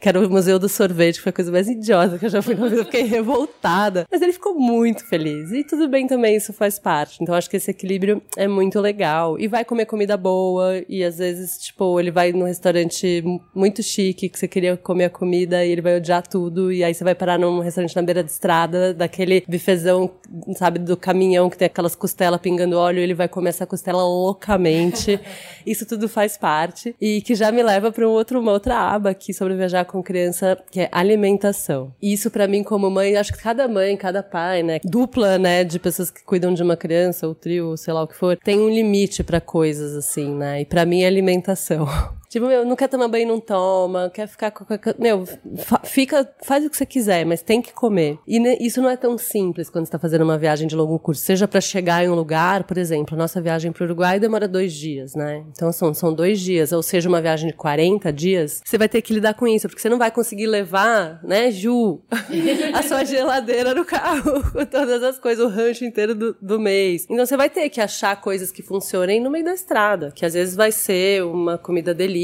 que era o Museu do Sorvete, que foi a coisa mais idiota que eu já fui na vida, eu fiquei revoltada. Mas ele ficou muito feliz. E tudo bem também, isso faz parte. Então acho que esse equilíbrio é muito legal. E vai comer comida boa, e às vezes, tipo, ele vai num restaurante muito chique, que você queria comer a comida, e ele vai odiar tudo, e aí você vai parar num restaurante na beira de estrada, daquele bifezão, sabe, do caminhão que tem aquelas costelas pingando óleo, e ele vai comer essa costela loucamente. Isso tudo faz parte. E que já me leva para um outro, uma outra aba aqui sobre viajar com criança, que é alimentação. Isso para mim como mãe, acho que cada mãe, cada pai, né, dupla, né, de pessoas que cuidam de uma criança, ou trio, sei lá o que for, tem um limite para coisas assim, né? E para mim é alimentação. Tipo, meu, não quer tomar banho, não toma, quer ficar com. Meu, fica, faz o que você quiser, mas tem que comer. E isso não é tão simples quando você tá fazendo uma viagem de longo curso. Seja pra chegar em um lugar, por exemplo, a nossa viagem pro Uruguai demora dois dias, né? Então são, são dois dias, ou seja, uma viagem de 40 dias, você vai ter que lidar com isso, porque você não vai conseguir levar, né, Ju, a sua geladeira no carro, com todas as coisas, o rancho inteiro do, do mês. Então você vai ter que achar coisas que funcionem no meio da estrada, que às vezes vai ser uma comida delícia,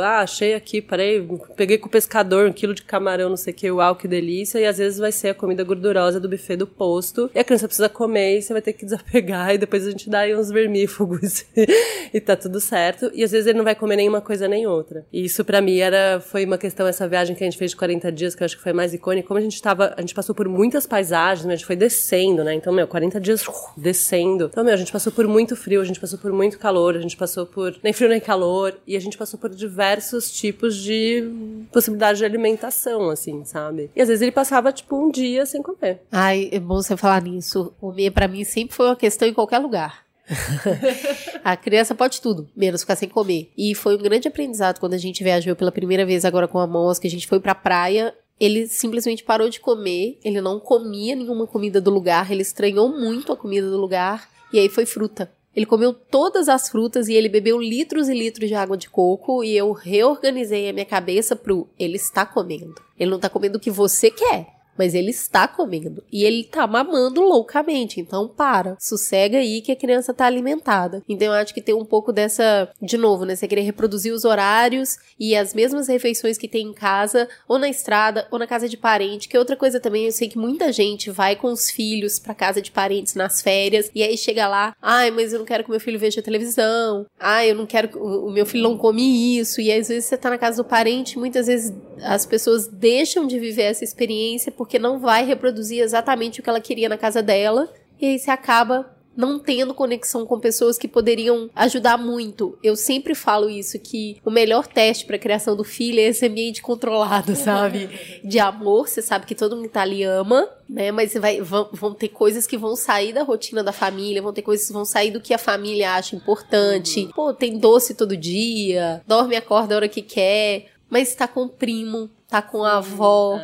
ah, achei aqui, parei, peguei com o pescador um quilo de camarão, não sei o que, uau, que delícia, e às vezes vai ser a comida gordurosa do buffet do posto, e a criança precisa comer, e você vai ter que desapegar, e depois a gente dá aí uns vermífugos, e tá tudo certo, e às vezes ele não vai comer nenhuma coisa nem outra. E isso pra mim era, foi uma questão, essa viagem que a gente fez de 40 dias, que eu acho que foi mais icônica, como a gente tava, a gente passou por muitas paisagens, mas a gente foi descendo, né, então, meu, 40 dias descendo. Então, meu, a gente passou por muito frio, a gente passou por muito calor, a gente passou por nem frio nem calor, e a gente passou por diversos tipos de possibilidade de alimentação, assim, sabe? E às vezes ele passava, tipo, um dia sem comer. Ai, é bom você falar nisso. Comer pra mim sempre foi uma questão em qualquer lugar. a criança pode tudo, menos ficar sem comer. E foi um grande aprendizado quando a gente viajou pela primeira vez agora com a Mons, que a gente foi pra praia. Ele simplesmente parou de comer, ele não comia nenhuma comida do lugar, ele estranhou muito a comida do lugar, e aí foi fruta. Ele comeu todas as frutas e ele bebeu litros e litros de água de coco e eu reorganizei a minha cabeça pro ele está comendo. Ele não tá comendo o que você quer, mas ele está comendo. E ele tá mamando loucamente. Então, para. Sossega aí que a criança tá alimentada. Então, eu acho que tem um pouco dessa. De novo, né? Você querer reproduzir os horários e as mesmas refeições que tem em casa, ou na estrada, ou na casa de parente. Que é outra coisa também, eu sei que muita gente vai com os filhos pra casa de parentes nas férias. E aí chega lá, ai, mas eu não quero que meu filho veja televisão. Ai, eu não quero que o o meu filho não come isso. E às vezes você tá na casa do parente, muitas vezes as pessoas deixam de viver essa experiência porque não vai reproduzir exatamente o que ela queria na casa dela. E aí você acaba não tendo conexão com pessoas que poderiam ajudar muito. Eu sempre falo isso que o melhor teste para criação do filho é esse ambiente controlado, sabe? De amor, você sabe que todo mundo tá ali ama, né? Mas vai, vão, vão ter coisas que vão sair da rotina da família, vão ter coisas que vão sair do que a família acha importante. Pô, tem doce todo dia, dorme e acorda a hora que quer, mas tá com o primo, tá com a avó.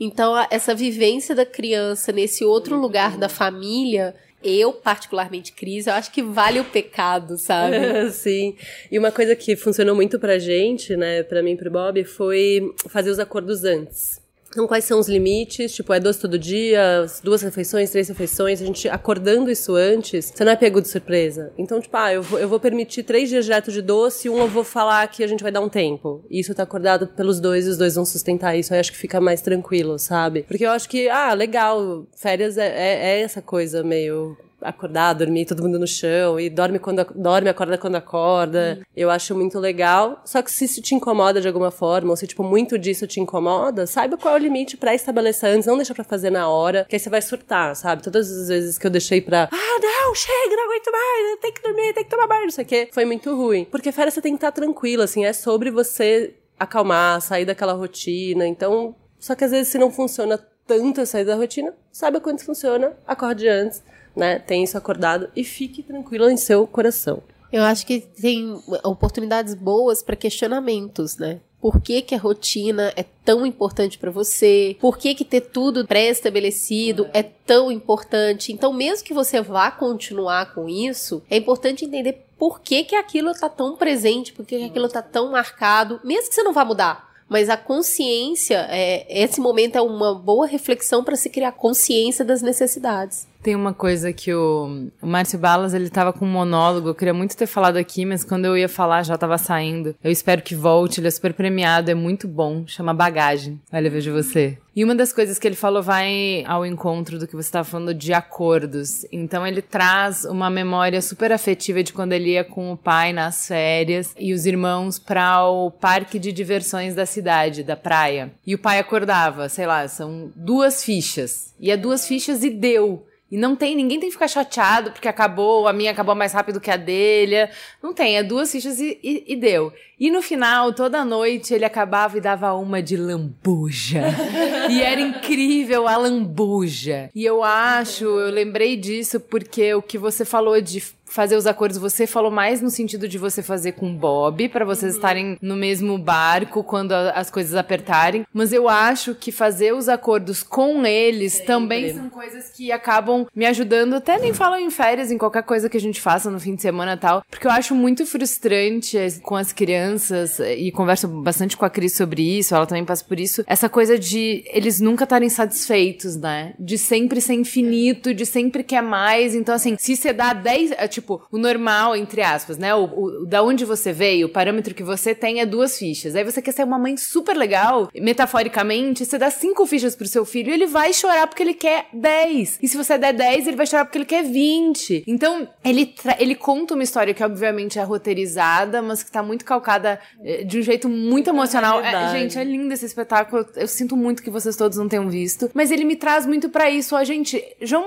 Então, essa vivência da criança nesse outro lugar da família, eu, particularmente, Cris, eu acho que vale o pecado, sabe? Sim. E uma coisa que funcionou muito pra gente, né, pra mim e pro Bob, foi fazer os acordos antes. Então, quais são os limites? Tipo, é doce todo dia, duas refeições, três refeições. A gente acordando isso antes, você não é pego de surpresa. Então, tipo, ah, eu vou, eu vou permitir três dias direto de doce, um eu vou falar que a gente vai dar um tempo. E isso tá acordado pelos dois e os dois vão sustentar isso. Aí acho que fica mais tranquilo, sabe? Porque eu acho que, ah, legal, férias é, é, é essa coisa meio acordar, dormir, todo mundo no chão, e dorme quando dorme, acorda quando acorda. Eu acho muito legal. Só que se isso te incomoda de alguma forma, ou se, tipo, muito disso te incomoda, saiba qual é o limite pra estabelecer antes, não deixa pra fazer na hora, que aí você vai surtar, sabe? Todas as vezes que eu deixei pra, ah, não, chega, não aguento mais, tem que dormir, tem que tomar banho, não sei o quê, foi muito ruim. Porque férias você tem que estar tranquila, assim, é sobre você acalmar, sair daquela rotina. Então, só que às vezes se não funciona tanto sair da rotina, sabe quando funciona, acorde antes, né? Tem isso acordado e fique tranquilo em seu coração. Eu acho que tem oportunidades boas para questionamentos, né? Por que, que a rotina é tão importante para você? Por que, que ter tudo pré-estabelecido é tão importante? Então, mesmo que você vá continuar com isso, é importante entender por que, que aquilo tá tão presente, por que, que aquilo tá tão marcado, mesmo que você não vá mudar. Mas a consciência, é, esse momento é uma boa reflexão para se criar consciência das necessidades. Tem uma coisa que o, o Márcio Balas, ele tava com um monólogo, eu queria muito ter falado aqui, mas quando eu ia falar já tava saindo. Eu espero que volte, ele é super premiado, é muito bom, chama Bagagem. Olha, vejo você. E uma das coisas que ele falou vai ao encontro do que você estava falando de acordos. Então ele traz uma memória super afetiva de quando ele ia com o pai nas férias e os irmãos para o parque de diversões da cidade, da praia. E o pai acordava, sei lá, são duas fichas. E é duas fichas e deu. E não tem, ninguém tem que ficar chateado porque acabou, a minha acabou mais rápido que a dele. Não tem, é duas fichas e, e, e deu. E no final, toda noite, ele acabava e dava uma de lambuja. e era incrível a lambuja. E eu acho, eu lembrei disso porque o que você falou de fazer os acordos, você falou mais no sentido de você fazer com Bob, para vocês Uhum. estarem no mesmo barco quando a- as coisas apertarem. Mas eu acho que fazer os acordos com eles também são coisas que acabam me ajudando. Até nem falo em férias, em qualquer coisa que a gente faça no fim de semana e tal. Porque eu acho muito frustrante com as crianças, e converso bastante com a Cris sobre isso, ela também passa por isso. Essa coisa de eles nunca estarem satisfeitos, né? De sempre ser infinito, de sempre quer mais. Então, assim, se você dá 10, é, tipo, o normal, entre aspas, né? O, o- da onde você veio, o parâmetro que você tem é duas fichas. Aí você quer ser uma mãe super legal, metaforicamente, você dá cinco fichas pro seu filho e ele vai chorar porque ele quer 10. E se você der 10, ele vai chorar porque ele quer 20. Então, ele, ele conta uma história que, obviamente, é roteirizada, mas que tá muito calcada eh, de um jeito muito emocional. É, gente, é lindo esse espetáculo. Eu sinto muito que vocês todos não tenham visto. Mas ele me traz muito pra isso. Ó, gente,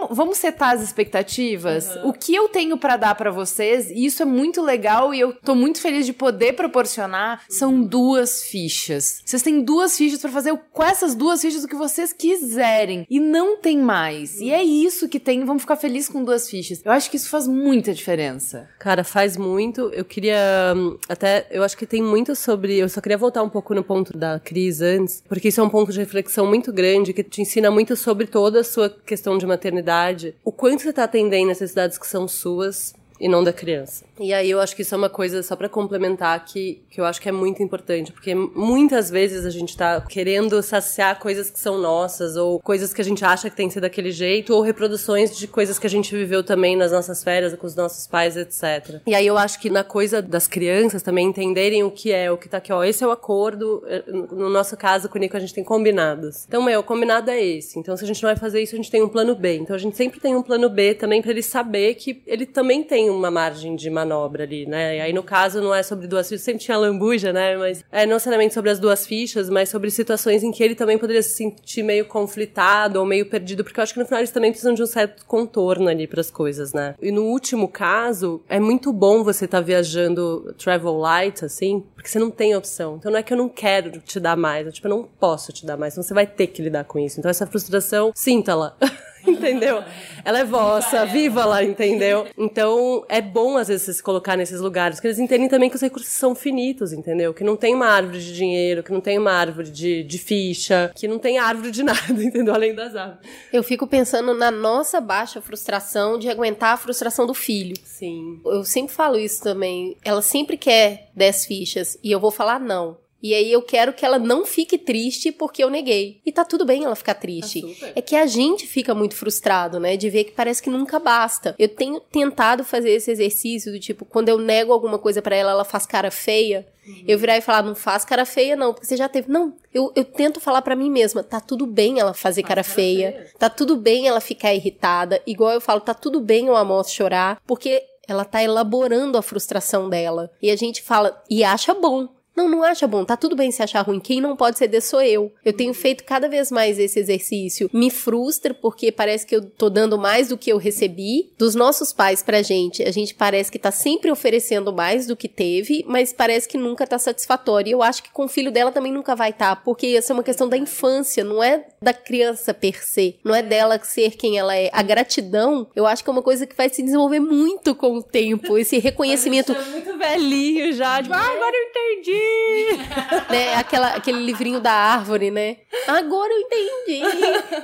vamos setar as expectativas. O que eu tenho pra dar pra vocês, e isso é muito legal e eu tô muito feliz de poder proporcionar, são duas fichas. Vocês têm duas fichas pra fazer com essas duas fichas o que vocês quiserem. E não tem mais. E é isso que tem. Vamos ficar felizes com duas fichas. Eu acho que isso faz muita diferença. Cara, faz muito. Eu queria hum, até, eu acho que tem muito sobre, eu só queria voltar um pouco no ponto da Cris antes, porque isso é um ponto de reflexão muito grande que te ensina muito sobre toda a sua questão de maternidade, o quanto você tá atendendo necessidades que são suas e não da criança. E aí eu acho que isso é uma coisa, só pra complementar, que, que eu acho que é muito importante, porque muitas vezes a gente tá querendo saciar coisas que são nossas, ou coisas que a gente acha que tem que ser daquele jeito, ou reproduções de coisas que a gente viveu também nas nossas férias, com os nossos pais, etc. E aí eu acho que na coisa das crianças também entenderem o que é, o que tá aqui, ó, esse é o acordo, eh, no nosso caso com o Nico a gente tem combinados. Então, meu, o combinado é esse. Então, se a gente não vai fazer isso, a gente tem um plano B. Então, a gente sempre tem um plano B também pra ele saber que ele também tem uma margem de manobra ali, né? E aí, no caso, não é sobre duas fichas, sempre tinha lambuja, né? Mas é não necessariamente sobre as duas fichas, mas sobre situações em que ele também poderia se sentir meio conflitado ou meio perdido, porque eu acho que no final eles também precisam de um certo contorno ali pras coisas, né? E no último caso, é muito bom você estar viajando travel light, assim, porque você não tem opção. Então não é que eu não quero te dar mais, eu, tipo, eu não posso te dar mais, então você vai ter que lidar com isso. Então essa frustração, sinta-la. entendeu? Ela é vossa, viva-la, entendeu? Então, é bom, às vezes, você se colocar nesses lugares, que eles entendem também que os recursos são finitos, entendeu? Que não tem uma árvore de dinheiro, que não tem uma árvore de, de ficha, que não tem árvore de nada, entendeu? Além das árvores. Eu fico pensando na nossa baixa frustração de aguentar a frustração do filho. Sim. Eu sempre falo isso também. Ela sempre quer 10 fichas e eu vou falar não. E aí eu quero que ela não fique triste porque eu neguei. E tá tudo bem ela ficar triste. super. é que a gente fica muito frustrado, né? De ver que parece que nunca basta. Eu tenho tentado fazer esse exercício do tipo, quando eu nego alguma coisa pra ela, ela faz cara feia. Eu virar e falar, não faz cara feia, não, porque você já teve. Não, eu, eu tento falar pra mim mesma, tá tudo bem ela fazer cara, feia, tá tudo bem ela ficar irritada. Igual eu falo, tá tudo bem o Amos chorar, porque ela tá elaborando a frustração dela. E a gente fala, e acha bom. Não, não acha bom. Tá tudo bem se achar ruim. Quem não pode ceder sou eu. Eu tenho feito cada vez mais esse exercício. Me frustra porque parece que eu tô dando mais do que eu recebi dos nossos pais pra gente. A gente parece que tá sempre oferecendo mais do que teve, mas parece que nunca tá satisfatório. E eu acho que com o filho dela também nunca vai estar, tá, porque essa é uma questão da infância, não é da criança per se. Não é dela ser quem ela é. A gratidão, eu acho que é uma coisa que vai se desenvolver muito com o tempo. Esse reconhecimento. É muito velhinho já, tipo, ah, agora eu entendi. Né? Aquela, aquele livrinho da árvore, né? Agora eu entendi.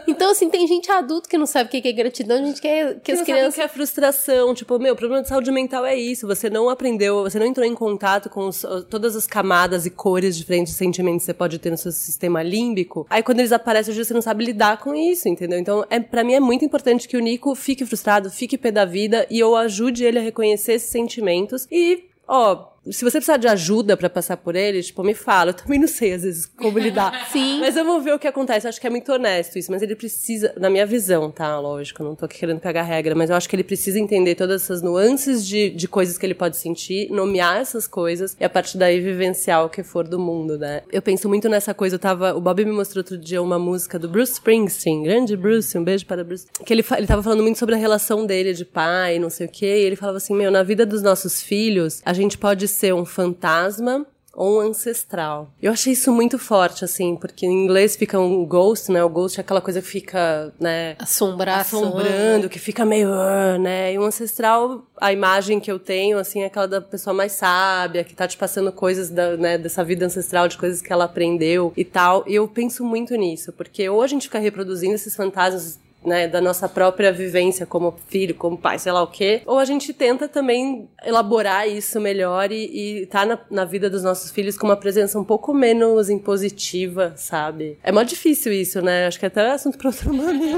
Então, assim, tem gente adulto que não sabe o que é gratidão, a gente quer que, Que as não sabe o crianças. que é frustração. Tipo, meu, o problema de saúde mental é isso. Você não aprendeu, você não entrou em contato com os- todas as camadas e cores diferentes de sentimentos que você pode ter no seu sistema límbico. Aí quando eles aparecem hoje, você não sabe lidar com isso, entendeu? Então, é, para mim é muito importante que o Nico fique frustrado, fique pé da vida e eu ajude ele a reconhecer esses sentimentos e, ó, se você precisar de ajuda pra passar por ele, tipo, me fala. Eu também não sei, às vezes, como lidar. Sim. Mas vamos ver o que acontece. Eu acho que é muito honesto isso. Mas ele precisa, na minha visão, tá? Lógico, eu não tô aqui querendo pegar regra. Mas eu acho que ele precisa entender todas essas nuances de, de coisas que ele pode sentir, nomear essas coisas e a partir daí vivenciar o que for do mundo, né? Eu penso muito nessa coisa. Eu tava, o Bob me mostrou outro dia uma música do Bruce Springsteen. Grande Bruce, um beijo para Bruce. Que ele, ele tava falando muito sobre a relação dele de pai, não sei o quê. E ele falava assim, meu, na vida dos nossos filhos, a gente pode ser um fantasma ou um ancestral. Eu achei isso muito forte, assim, porque em inglês fica um ghost, né? O ghost é aquela coisa que fica, né? Assombração. Assombrando, que fica meio, ah, né? E o ancestral, a imagem que eu tenho, assim, é aquela da pessoa mais sábia, que tá te passando coisas da, né, dessa vida ancestral, de coisas que ela aprendeu e tal. E eu penso muito nisso, porque ou a gente fica reproduzindo esses fantasmas né, da nossa própria vivência como filho, como pai, sei lá o quê. Ou a gente tenta também elaborar isso melhor e, e tá na, na vida dos nossos filhos com uma presença um pouco menos impositiva, sabe? É mó difícil isso, né? Acho que é até assunto para outro momento.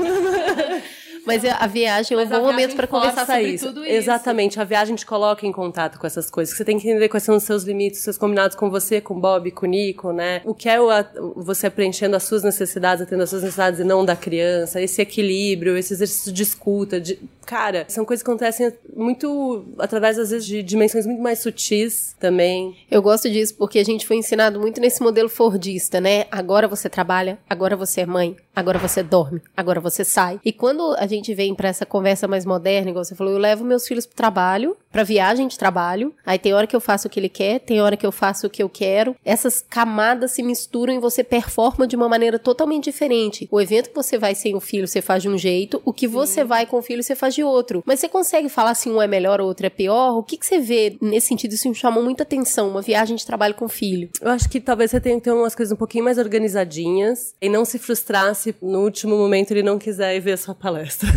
Mas a viagem é um bom momento para conversar sobre isso. tudo isso. Exatamente, a viagem te coloca em contato com essas coisas. Você tem que entender quais são os seus limites, os seus combinados com você, com o Bob, com o Nico, né? O que é o, você preenchendo as suas necessidades, atendendo as suas necessidades e não da criança, esse equilíbrio, esse exercício de escuta, de, cara, são coisas que acontecem muito através às vezes de dimensões muito mais sutis também. Eu gosto disso porque a gente foi ensinado muito nesse modelo fordista, né? Agora você trabalha, agora você é mãe, agora você dorme, agora você sai. E quando a gente vem para essa conversa mais moderna, igual você falou, eu levo meus filhos pro trabalho, pra viagem de trabalho. Aí tem hora que eu faço o que ele quer, tem hora que eu faço o que eu quero. Essas camadas se misturam e você performa de uma maneira totalmente diferente. O evento que você vai sem o filho, você faz de um jeito, o que você vai com o filho, você faz de outro. Mas você consegue falar se um é melhor ou outro é pior? O que, que você vê nesse sentido? Isso me chamou muita atenção, uma viagem de trabalho com o filho. Eu acho que talvez você tenha que ter umas coisas um pouquinho mais organizadinhas e não se frustrar se no último momento ele não quiser ir ver a sua palestra.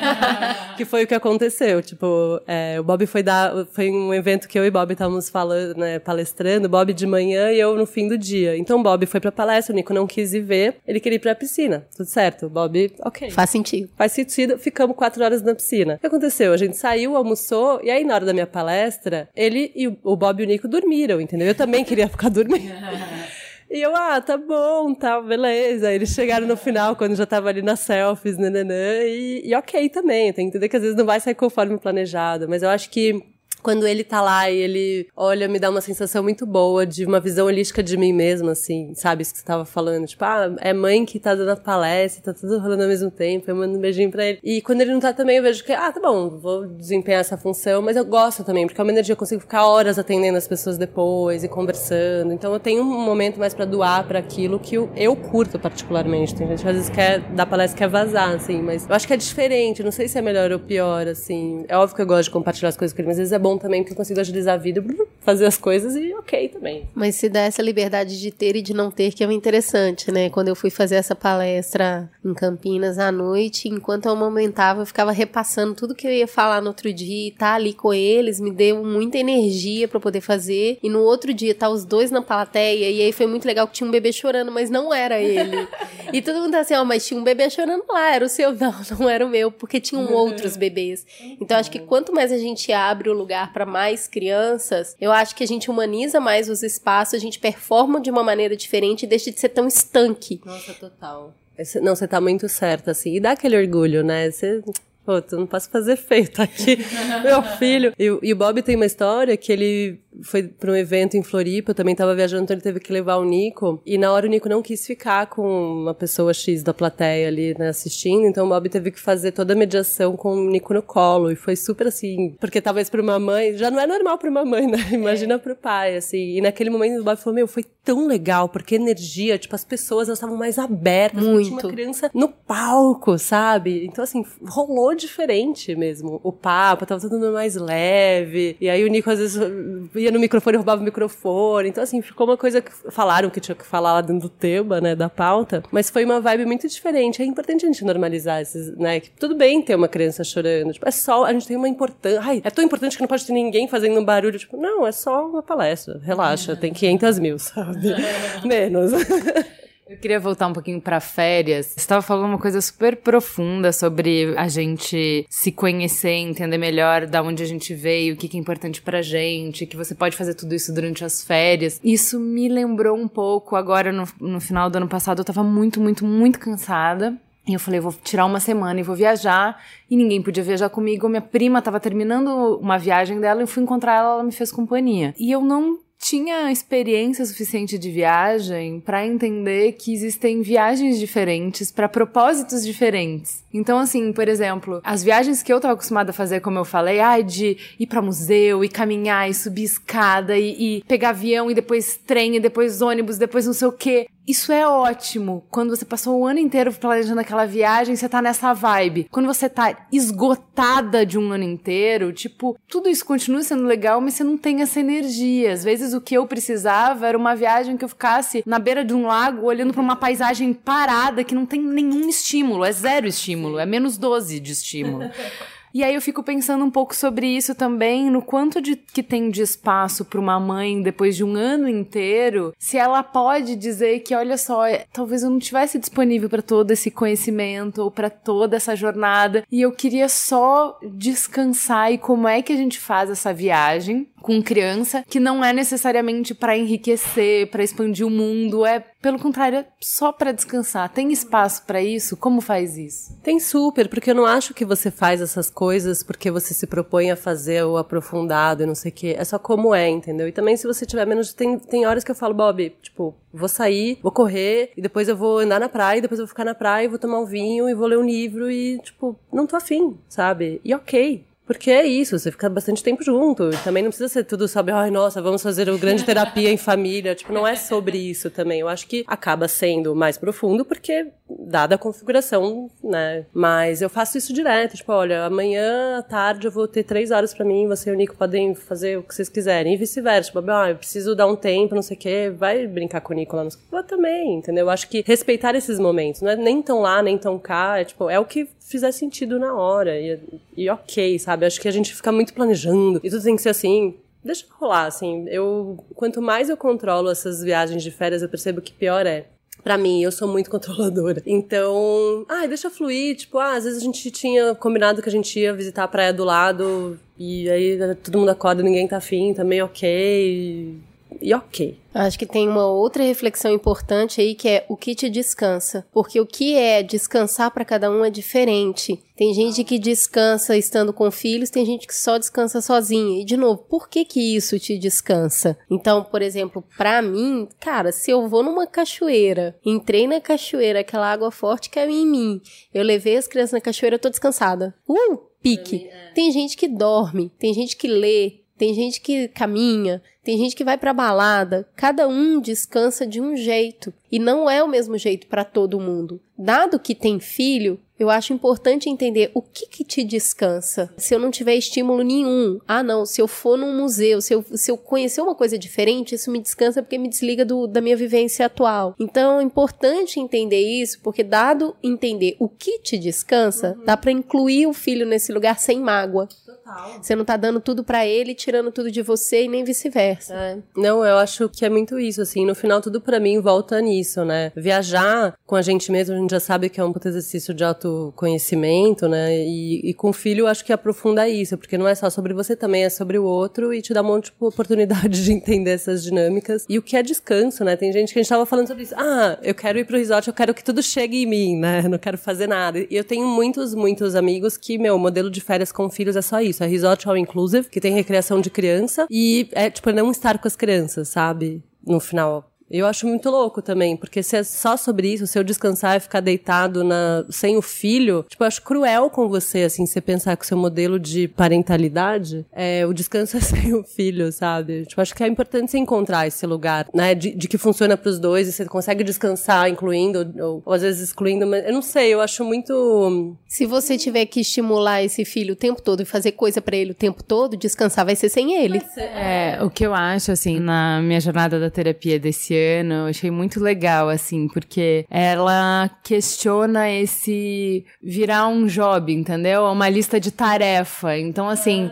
que foi o que aconteceu. Tipo, é, o Bob foi dar. Foi um evento que eu e Bob estávamos falando, né, palestrando, Bob de manhã e eu no fim do dia. Então Bob foi pra palestra, o Nico não quis ir ver, ele queria ir pra piscina. Tudo certo. Bob, ok. Faz sentido. Faz sentido, ficamos quatro horas na piscina. O que aconteceu? A gente saiu, almoçou, e aí na hora da minha palestra, ele e o Bob e o Nico dormiram, entendeu? Eu também queria ficar dormindo. E eu, ah, tá bom, tá, beleza. Eles chegaram no final, quando já tava ali nas selfies, nananã, e, e ok também. Tem que entender que às vezes não vai sair conforme planejado, mas eu acho que quando ele tá lá e ele olha, me dá uma sensação muito boa de uma visão holística de mim mesmo, assim, sabe? Isso que você tava falando. Tipo, ah, é mãe que tá dando a palestra, tá tudo rolando ao mesmo tempo, eu mando um beijinho pra ele. E quando ele não tá também, eu vejo que, ah, tá bom, vou desempenhar essa função, mas eu gosto também, porque é uma energia, eu consigo ficar horas atendendo as pessoas depois e conversando. Então eu tenho um momento mais pra doar para aquilo que eu, eu curto particularmente. Tem gente que às vezes quer dar palestra, quer vazar, assim, mas eu acho que é diferente, não sei se é melhor ou pior, assim. É óbvio que eu gosto de compartilhar as coisas com ele, mas às vezes é bom também porque eu consigo agilizar a vida, fazer as coisas e ok também. Mas se dá essa liberdade de ter e de não ter, que é o interessante, né? Quando eu fui fazer essa palestra em Campinas à noite, enquanto eu amamentava, eu ficava repassando tudo que eu ia falar no outro dia e tá ali com eles, me deu muita energia para poder fazer. E no outro dia tá os dois na plateia, e aí foi muito legal que tinha um bebê chorando, mas não era ele. e todo mundo tá assim, ó, oh, mas tinha um bebê chorando lá, era o seu. Não, não era o meu, porque tinham outros bebês. Então acho que quanto mais a gente abre o lugar para mais crianças, eu acho que a gente humaniza mais os espaços, a gente performa de uma maneira diferente e deixa de ser tão estanque. Nossa, total. Não, você tá muito certa, assim. E dá aquele orgulho, né? Você Pô, tu não posso fazer feito aqui, meu filho. E, e, o Bob tem uma história que ele foi para um evento em Floripa, eu também estava viajando, então ele teve que levar o Nico. E na hora o Nico não quis ficar com uma pessoa X da plateia ali, né, assistindo, então o Bob teve que fazer toda a mediação com o Nico no colo. E foi super assim, porque talvez para uma mãe, já não é normal para uma mãe, né? Imagina é. para o pai, assim. E naquele momento o Bob falou: Meu, foi tão legal, porque energia, tipo, as pessoas elas estavam mais abertas. Muito. Tinha uma criança no palco, sabe? Então, assim, rolou diferente mesmo. O papo tava tudo mais leve. E aí o Nico às vezes ia no microfone e roubava o microfone. Então, assim, ficou uma coisa que falaram que tinha que falar lá dentro do tema, né, da pauta. Mas foi uma vibe muito diferente. É importante a gente normalizar esses, né? Que tudo bem ter uma criança chorando. Tipo, é só, a gente tem uma importância. Ai, é tão importante que não pode ter ninguém fazendo um barulho. Tipo, não, é só uma palestra. Relaxa, tem 500 mil, sabe? Menos. Eu queria voltar um pouquinho para férias. Você estava falando uma coisa super profunda sobre a gente se conhecer, entender melhor da onde a gente veio, o que, é importante pra gente, que você pode fazer tudo isso durante as férias. Isso me lembrou um pouco agora no, no final do ano passado. Eu tava muito, muito, muito cansada. E eu falei, vou tirar uma semana e vou viajar. E ninguém podia viajar comigo. Minha prima estava terminando uma viagem dela e eu fui encontrar ela, ela me fez companhia. E eu não tinha experiência suficiente de viagem para entender que existem viagens diferentes para propósitos diferentes. Então, assim, por exemplo, as viagens que eu tava acostumada a fazer, como eu falei, ai, de ir para museu e caminhar e subir escada e, e pegar avião e depois trem e depois ônibus, depois não sei o quê. Isso é ótimo. Quando você passou o ano inteiro planejando aquela viagem, você tá nessa vibe. Quando você tá esgotada de um ano inteiro, tipo, tudo isso continua sendo legal, mas você não tem essa energia. Às vezes o que eu precisava era uma viagem que eu ficasse na beira de um lago olhando para uma paisagem parada que não tem nenhum estímulo, é zero estímulo, é menos 12 de estímulo. E aí eu fico pensando um pouco sobre isso também, no quanto de que tem de espaço para uma mãe depois de um ano inteiro, se ela pode dizer que olha só, é, talvez eu não tivesse disponível para todo esse conhecimento ou para toda essa jornada. E eu queria só descansar e como é que a gente faz essa viagem com criança, que não é necessariamente para enriquecer, para expandir o mundo, é pelo contrário, é só para descansar. Tem espaço para isso? Como faz isso? Tem super, porque eu não acho que você faz essas coisas porque você se propõe a fazer o aprofundado e não sei o quê. É só como é, entendeu? E também se você tiver menos tem tem horas que eu falo, Bob, tipo, vou sair, vou correr e depois eu vou andar na praia, e depois eu vou ficar na praia, e vou tomar um vinho e vou ler um livro e tipo, não tô afim, sabe? E OK, porque é isso, você fica bastante tempo junto. Também não precisa ser tudo sobre, ai, nossa, vamos fazer o grande terapia em família. Tipo, não é sobre isso também. Eu acho que acaba sendo mais profundo porque, dada a configuração, né? Mas eu faço isso direto. Tipo, olha, amanhã à tarde eu vou ter três horas para mim, você e o Nico podem fazer o que vocês quiserem. E vice-versa. Tipo, ah, eu preciso dar um tempo, não sei o quê. Vai brincar com o Nico lá no também, entendeu? Eu acho que respeitar esses momentos, não é nem tão lá, nem tão cá. É, tipo, é o que fizer sentido na hora. E, e ok, sabe? Acho que a gente fica muito planejando e tudo tem que ser assim. Deixa rolar, assim. Eu, quanto mais eu controlo essas viagens de férias, eu percebo que pior é. Pra mim, eu sou muito controladora. Então, ah, deixa fluir. Tipo, ah, às vezes a gente tinha combinado que a gente ia visitar a praia do lado e aí todo mundo acorda, ninguém tá afim, também ok e ok. Acho que tem uma outra reflexão importante aí que é o que te descansa. Porque o que é descansar para cada um é diferente. Tem gente que descansa estando com filhos, tem gente que só descansa sozinha. E de novo, por que que isso te descansa? Então, por exemplo, para mim, cara, se eu vou numa cachoeira, entrei na cachoeira, aquela água forte caiu em mim, eu levei as crianças na cachoeira, eu tô descansada. Uh, pique. É. Tem gente que dorme, tem gente que lê, tem gente que caminha, tem gente que vai para balada, cada um descansa de um jeito e não é o mesmo jeito para todo mundo. Dado que tem filho, eu acho importante entender o que que te descansa. Se eu não tiver estímulo nenhum, ah não, se eu for num museu, se eu, se eu conhecer uma coisa diferente, isso me descansa porque me desliga do, da minha vivência atual. Então é importante entender isso, porque dado entender o que te descansa, uhum. dá para incluir o filho nesse lugar sem mágoa. Total. Você não tá dando tudo para ele, tirando tudo de você e nem vice-versa. É. Não, eu acho que é muito isso, assim, no final tudo para mim volta nisso, né? Viajar com a gente mesmo, a gente já sabe que é um puto exercício de autoconhecimento, né? E, e com o filho, acho que aprofunda isso, porque não é só sobre você, também é sobre o outro e te dá um monte de oportunidade de entender essas dinâmicas. E o que é descanso, né? Tem gente que a gente tava falando sobre isso. Ah, eu quero ir pro resort, eu quero que tudo chegue em mim, né? Não quero fazer nada. E eu tenho muitos, muitos amigos que, meu, modelo de férias com filhos é só isso. É resort all inclusive, que tem recreação de criança. E é, tipo, não estar com as crianças, sabe? No final eu acho muito louco também, porque se é só sobre isso, se eu descansar e ficar deitado na, sem o filho, tipo, eu acho cruel com você, assim, você pensar que o seu modelo de parentalidade é o descanso é sem o filho, sabe? Tipo, acho que é importante você encontrar esse lugar, né, de, de que funciona pros dois e você consegue descansar, incluindo, ou, ou às vezes excluindo, mas eu não sei, eu acho muito. Se você tiver que estimular esse filho o tempo todo e fazer coisa para ele o tempo todo, descansar vai ser sem ele. Ser, é, o que eu acho, assim, na minha jornada da terapia desse ano, eu achei muito legal, assim, porque ela questiona esse virar um job, entendeu? Uma lista de tarefa. Então, assim.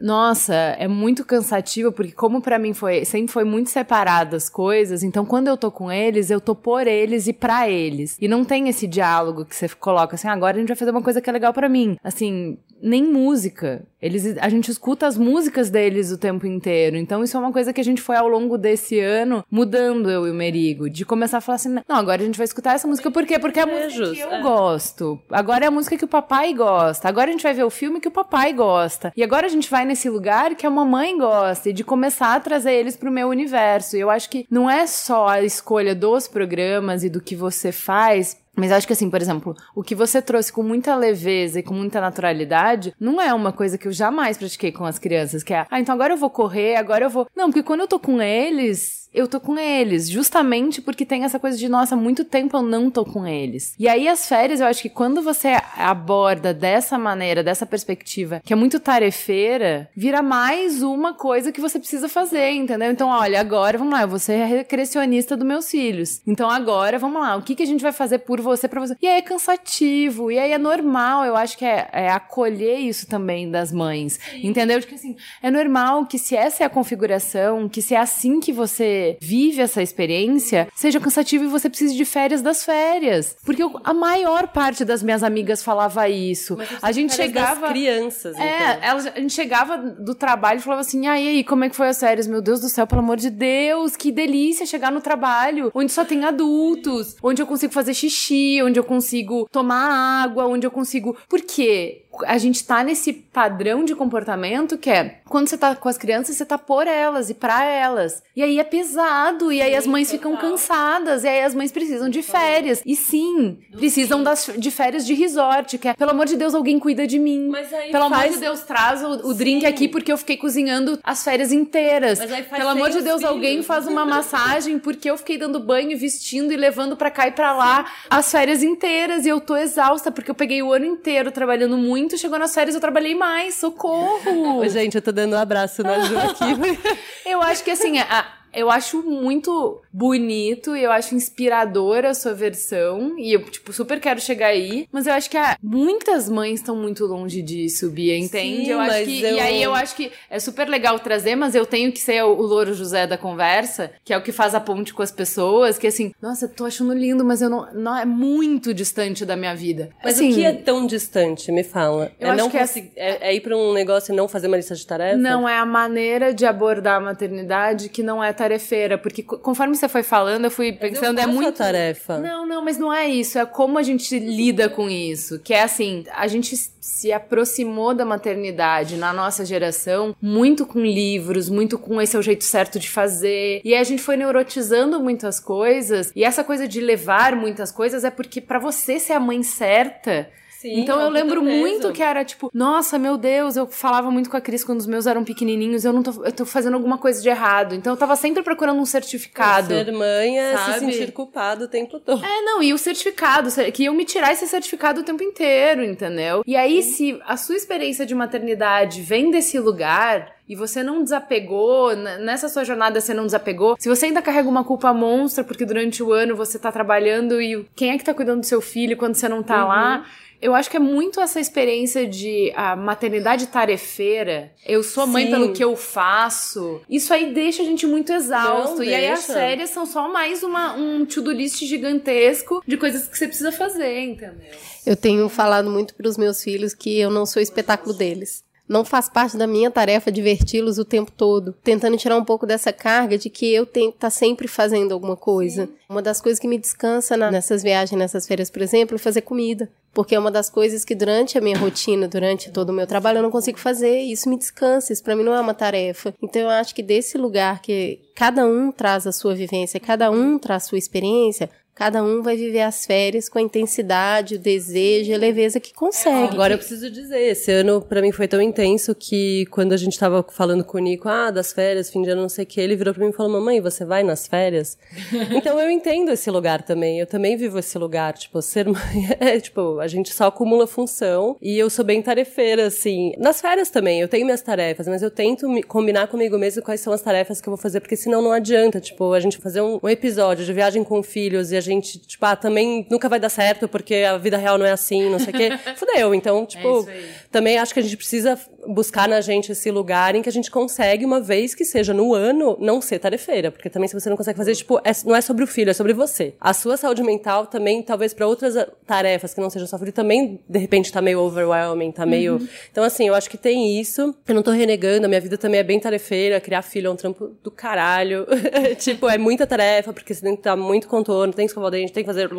Nossa, é muito cansativo, porque como para mim foi, sempre foi muito separado as coisas, então quando eu tô com eles, eu tô por eles e para eles. E não tem esse diálogo que você coloca assim, ah, agora a gente vai fazer uma coisa que é legal para mim. Assim, nem música. Eles, a gente escuta as músicas deles o tempo inteiro. Então, isso é uma coisa que a gente foi ao longo desse ano mudando, eu e o Merigo. De começar a falar assim: não, agora a gente vai escutar essa música. Por quê? Porque é a música que eu é. gosto. Agora é a música que o papai gosta. Agora a gente vai ver o filme que o papai gosta. E agora a gente vai nesse lugar que a mamãe gosta. E de começar a trazer eles pro meu universo. E eu acho que não é só a escolha dos programas e do que você faz mas acho que assim, por exemplo, o que você trouxe com muita leveza e com muita naturalidade não é uma coisa que eu jamais pratiquei com as crianças, que é, ah, então agora eu vou correr, agora eu vou. Não, porque quando eu tô com eles, eu tô com eles, justamente porque tem essa coisa de, nossa, há muito tempo eu não tô com eles. E aí as férias, eu acho que quando você aborda dessa maneira, dessa perspectiva, que é muito tarefeira, vira mais uma coisa que você precisa fazer, entendeu? Então, olha, agora, vamos lá, eu vou ser a recreacionista dos meus filhos. Então agora, vamos lá, o que, que a gente vai fazer por você, pra você? E aí é cansativo, e aí é normal, eu acho que é, é acolher isso também das mães, entendeu? De que assim, é normal que se essa é a configuração, que se é assim que você vive essa experiência seja cansativo e você precise de férias das férias. Porque eu, a maior parte das minhas amigas falava isso. A gente chegava. Das crianças, É, então. elas, a gente chegava do trabalho e falava assim: ah, e aí, como é que foi as férias? Meu Deus do céu, pelo amor de Deus, que delícia chegar no trabalho, onde só tem adultos, onde eu consigo fazer xixi, onde eu consigo tomar água, onde eu consigo. Por quê? A gente tá nesse padrão de comportamento que é quando você tá com as crianças, você tá por elas e para elas. E aí é pesado, e aí as mães ficam cansadas, e aí as mães precisam de férias. E sim, precisam das, de férias de resort, que é, pelo amor de Deus, alguém cuida de mim. Mas aí pelo amor faz- de Deus, traz o, o drink aqui porque eu fiquei cozinhando as férias inteiras. Mas aí faz Pelo amor de Deus, alguém filhos. faz uma massagem porque eu fiquei dando banho, vestindo e levando pra cá e pra lá as férias inteiras e eu tô exausta porque eu peguei o ano inteiro trabalhando muito, chegou nas férias eu trabalhei mais, socorro. Gente, eu tô dando um abraço na Ju aqui. Eu acho que assim, a- eu acho muito bonito e eu acho inspiradora a sua versão. E eu, tipo, super quero chegar aí. Mas eu acho que muitas mães estão muito longe disso, Bia, entende? Sim, eu acho que. eu- E aí eu acho que é super legal trazer, mas eu tenho que ser o, o Louro José da conversa, que é o que faz a ponte com as pessoas, que assim, nossa, eu tô achando lindo, mas eu não. não é muito distante da minha vida. Mas assim, o que é tão distante? Me fala. Eu é, acho não que é- é, é ir pra um negócio e não fazer uma lista de tarefas? Não, é a maneira de abordar a maternidade que não é tarefeira. Porque co- conforme você foi falando, eu fui pensando, eu é muito. tarefa. Não, não, mas não é isso. É como a gente lida com isso. Que é assim, a gente se aproximou da maternidade na nossa geração muito com livros, muito com esse é o jeito certo de fazer. E a gente foi neurotizando muitas coisas. E essa coisa de levar muitas coisas é porque pra você ser a mãe certa. Sim, então eu lembro muito que era tipo, nossa, meu Deus, eu falava muito com a Cris quando os meus eram pequenininhos, eu não tô, eu tô fazendo alguma coisa de errado. Então eu tava sempre procurando um certificado. Ser mãe é Sabe? se sentir culpado o tempo todo. É, não, e o certificado, que iam me tirar esse certificado o tempo inteiro, entendeu? E aí, se a sua experiência de maternidade vem desse lugar e você não desapegou, nessa sua jornada você não desapegou, se você ainda carrega uma culpa monstra porque durante o ano você tá trabalhando e quem é que tá cuidando do seu filho quando você não tá lá? Eu acho que é muito essa experiência de a maternidade tarefeira. Eu sou mãe Sim. pelo que eu faço. Isso aí deixa a gente muito exausto. Não, e aí as férias são só mais uma, um to-do list gigantesco de coisas que você precisa fazer, entendeu? Eu tenho falado muito para os meus filhos que eu não sou espetáculo deles. Não faz parte da minha tarefa diverti-los o tempo todo, tentando tirar um pouco dessa carga de que eu tenho que estar sempre fazendo alguma coisa. Uma das coisas que me descansa na- nessas viagens, nessas férias, por exemplo, é fazer comida. Porque é uma das coisas que durante a minha rotina, durante todo o meu trabalho, eu não consigo fazer. Isso me descansa, isso pra mim não é uma tarefa. Então eu acho que desse lugar que cada um traz a sua vivência, cada um traz a sua experiência, cada um vai viver as férias com a intensidade, o desejo e a leveza que consegue. Agora eu preciso dizer, esse ano pra mim foi tão intenso que quando a gente tava falando com o Nico, ah, das férias, fim de ano, não sei o que, ele virou pra mim e falou, mamãe, você vai nas férias? então eu entendo esse lugar também, eu também vivo esse lugar, tipo, ser mãe é, tipo, a gente só acumula função e eu sou bem tarefeira, assim. Nas férias também, eu tenho minhas tarefas, mas eu tento me combinar comigo mesmo quais são as tarefas que eu vou fazer, porque senão não adianta, tipo, a gente fazer um, um episódio de viagem com filhos e a gente, tipo, ah, também nunca vai dar certo porque a vida real não é assim, não sei o quê. Fudeu. Então, tipo, isso aí. também acho que a gente precisa buscar na gente esse lugar em que a gente consegue, uma vez que seja no ano, não ser tarefeira. Porque também se você não consegue fazer, tipo, é, não é sobre o filho, é sobre você. A sua saúde mental também, talvez para outras tarefas que não sejam só filho, também, de repente, tá meio overwhelming, tá meio... Uhum. Então, assim, eu acho que tem isso. Eu não tô renegando, a minha vida também é bem tarefeira. Criar filho é um trampo do caralho. tipo, é muita tarefa, porque você tem que estar muito contorno, tem que escovar o dente, tem que fazer...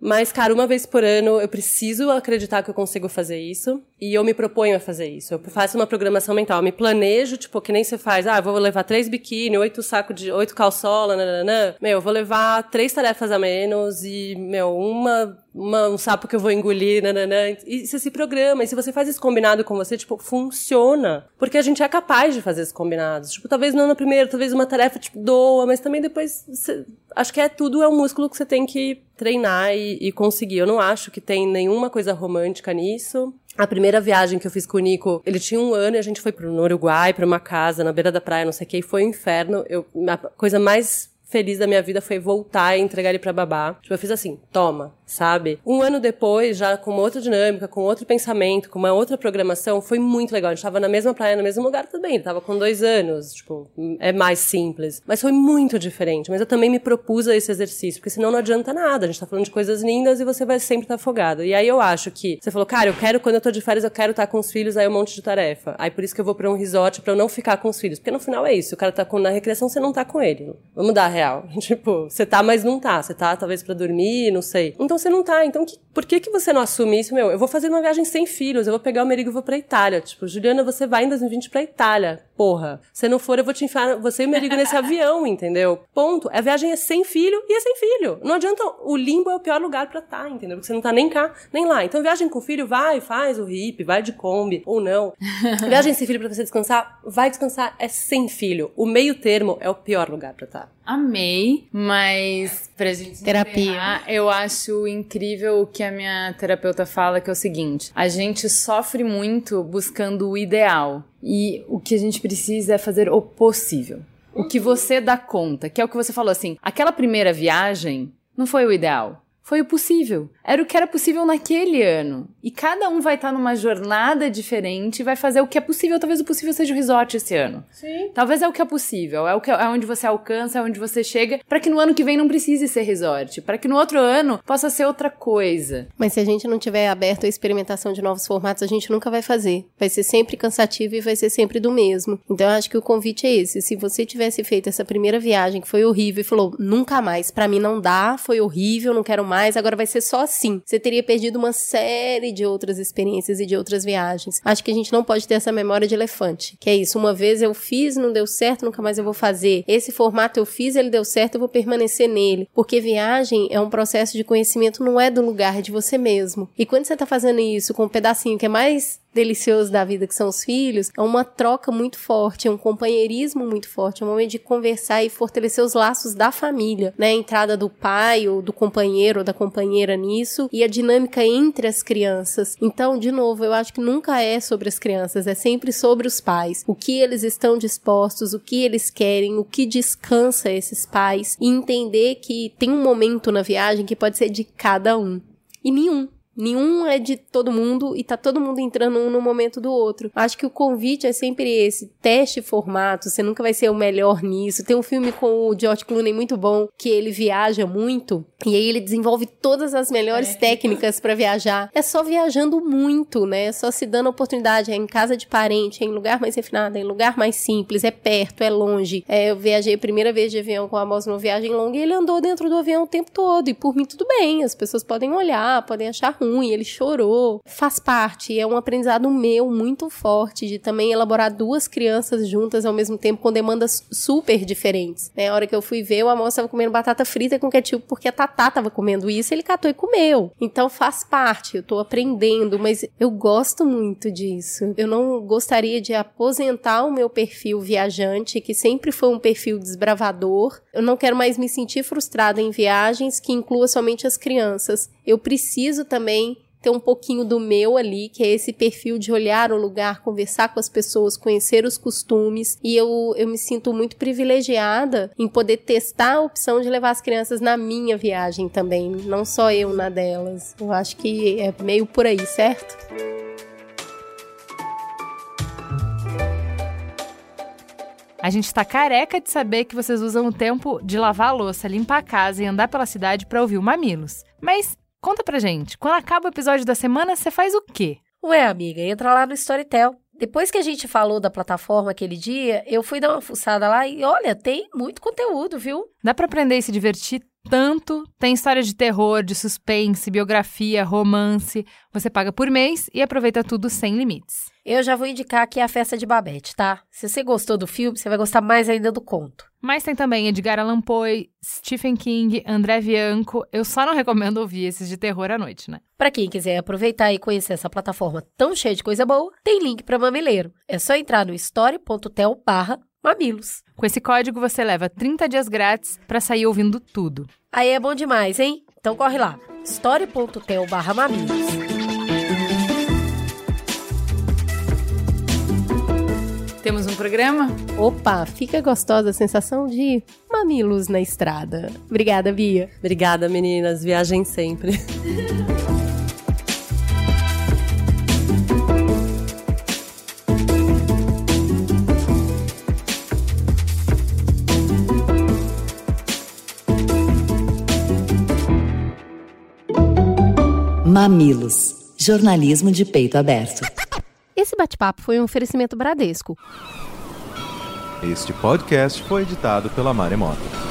Mas, cara, uma vez por ano, eu preciso acreditar que eu consigo fazer isso. E eu me proponho a fazer isso. Eu faço uma programação mental, me planejo, tipo, que nem você faz, ah, vou levar três biquíni, oito sacos de, oito calçola, nananã. Meu, eu vou levar três tarefas a menos e, meu, uma uma, um sapo que eu vou engolir, nananã. E você se programa. E se você faz isso combinado com você, tipo, funciona. Porque a gente é capaz de fazer esses combinados. Tipo, talvez não no primeiro, talvez uma tarefa, tipo, doa, mas também depois. Você, acho que é tudo, é um músculo que você tem que treinar e, e conseguir. Eu não acho que tem nenhuma coisa romântica nisso. A primeira viagem que eu fiz com o Nico, ele tinha um ano e a gente foi pro, Uruguai, pra uma casa na beira da praia, não sei o que, e foi um inferno. Eu, a coisa mais feliz da minha vida foi voltar e entregar ele pra babá. Tipo, eu fiz assim, toma, sabe? Um ano depois, já com uma outra dinâmica, com outro pensamento, com uma outra programação, foi muito legal. A gente tava na mesma praia, no mesmo lugar também. Ele tava com dois anos, tipo, é mais simples. Mas foi muito diferente. Mas eu também me propus a esse exercício, porque senão não adianta nada. A gente tá falando de coisas lindas e você vai sempre estar tá afogado. E aí eu acho que, você falou, cara, eu quero, quando eu tô de férias, eu quero estar tá com os filhos, aí um monte de tarefa. Aí por isso que eu vou pra um resort, pra eu não ficar com os filhos. Porque no final é isso, o cara tá com, na recreação, você não tá com ele. Vamos dar real. Tipo, você tá, mas não tá. Você tá, talvez, para dormir, não sei. Então você não tá. Então, que, por que que você não assume isso? Meu, eu vou fazer uma viagem sem filhos. Eu vou pegar o Merigo e vou pra Itália. Tipo, Juliana, você vai em 2020 pra Itália. Porra. Se não for, eu vou te enfiar você e o Merigo nesse avião, entendeu? Ponto. A viagem é sem filho e é sem filho. Não adianta. O limbo é o pior lugar pra estar, tá, entendeu? Porque você não tá nem cá, nem lá. Então, viagem com filho, vai, faz o hip, vai de Kombi, ou não. viagem sem filho pra você descansar, vai descansar, é sem filho. O meio termo é o pior lugar pra estar. Tá amei, mas pra gente terapia, encerrar, eu acho incrível o que a minha terapeuta fala, que é o seguinte: a gente sofre muito buscando o ideal e o que a gente precisa é fazer o possível. O que você dá conta, que é o que você falou assim, aquela primeira viagem não foi o ideal, foi o possível. Era o que era possível naquele ano. E cada um vai estar tá numa jornada diferente e vai fazer o que é possível. Talvez o possível seja o resort esse ano. Sim. Talvez é o que é possível, é o que é, é onde você alcança, é onde você chega, para que no ano que vem não precise ser resort, para que no outro ano possa ser outra coisa. Mas se a gente não tiver aberto à experimentação de novos formatos, a gente nunca vai fazer. Vai ser sempre cansativo e vai ser sempre do mesmo. Então eu acho que o convite é esse. Se você tivesse feito essa primeira viagem que foi horrível e falou, nunca mais, para mim não dá, foi horrível, não quero mais mais, agora vai ser só assim. Você teria perdido uma série de outras experiências e de outras viagens. Acho que a gente não pode ter essa memória de elefante, que é isso, uma vez eu fiz, não deu certo, nunca mais eu vou fazer. Esse formato eu fiz, ele deu certo, eu vou permanecer nele. Porque viagem é um processo de conhecimento, não é do lugar, é de você mesmo. E quando você tá fazendo isso com um pedacinho que é mais delicioso da vida que são os filhos, é uma troca muito forte, é um companheirismo muito forte, é um momento de conversar e fortalecer os laços da família, né? A entrada do pai ou do companheiro ou da companheira nisso e a dinâmica entre as crianças. Então, de novo, eu acho que nunca é sobre as crianças, é sempre sobre os pais. O que eles estão dispostos, o que eles querem, o que descansa esses pais e entender que tem um momento na viagem que pode ser de cada um. E nenhum Nenhum é de todo mundo e tá todo mundo entrando um no momento do outro. Acho que o convite é sempre esse, teste formato, você nunca vai ser o melhor nisso. Tem um filme com o George Clooney muito bom, que ele viaja muito e aí ele desenvolve todas as melhores é. técnicas para viajar. É só viajando muito, né? É só se dando oportunidade, é em casa de parente, é em lugar mais refinado, é em lugar mais simples, é perto, é longe. É, eu viajei a primeira vez de avião com a Amos numa viagem longa e ele andou dentro do avião o tempo todo e por mim tudo bem, as pessoas podem olhar, podem achar ruim ruim, ele chorou. Faz parte, é um aprendizado meu muito forte de também elaborar duas crianças juntas ao mesmo tempo com demandas super diferentes. Né? A hora que eu fui ver, o amor estava comendo batata frita com ketchup porque a Tatá estava comendo isso, ele catou e comeu. Então faz parte, eu tô aprendendo, mas eu gosto muito disso. Eu não gostaria de aposentar o meu perfil viajante, que sempre foi um perfil desbravador. Eu não quero mais me sentir frustrada em viagens que inclua somente as crianças. Eu preciso também ter um pouquinho do meu ali, que é esse perfil de olhar o lugar, conversar com as pessoas, conhecer os costumes. E eu, eu me sinto muito privilegiada em poder testar a opção de levar as crianças na minha viagem também, não só eu na delas. Eu acho que é meio por aí, certo? A gente tá careca de saber que vocês usam o tempo de lavar a louça, limpar a casa e andar pela cidade para ouvir o Mamilos. Mas conta pra gente, quando acaba o episódio da semana, você faz o quê? Ué, amiga, entra lá no Storytel. Depois que a gente falou da plataforma aquele dia, eu fui dar uma fuçada lá e olha, tem muito conteúdo, viu? Dá pra aprender e se divertir tanto. Tem história de terror, de suspense, biografia, romance. Você paga por mês e aproveita tudo sem limites. Eu já vou indicar aqui a festa de Babette, tá? Se você gostou do filme, você vai gostar mais ainda do conto. Mas tem também Edgar Allan Poe, Stephen King, André Bianco. Eu só não recomendo ouvir esses de terror à noite, né? Para quem quiser aproveitar e conhecer essa plataforma tão cheia de coisa boa, tem link para Mamileiro. É só entrar no story.tel barra mamilos. Com esse código você leva 30 dias grátis para sair ouvindo tudo. Aí é bom demais, hein? Então corre lá, story.tel barra mamilos. Temos um programa? Opa, fica gostosa a sensação de mamilos na estrada. Obrigada, Bia. Obrigada, meninas. Viagem sempre. Mamilos. Jornalismo de peito aberto. Esse bate-papo foi um oferecimento Bradesco. Este podcast foi editado pela Maremoto.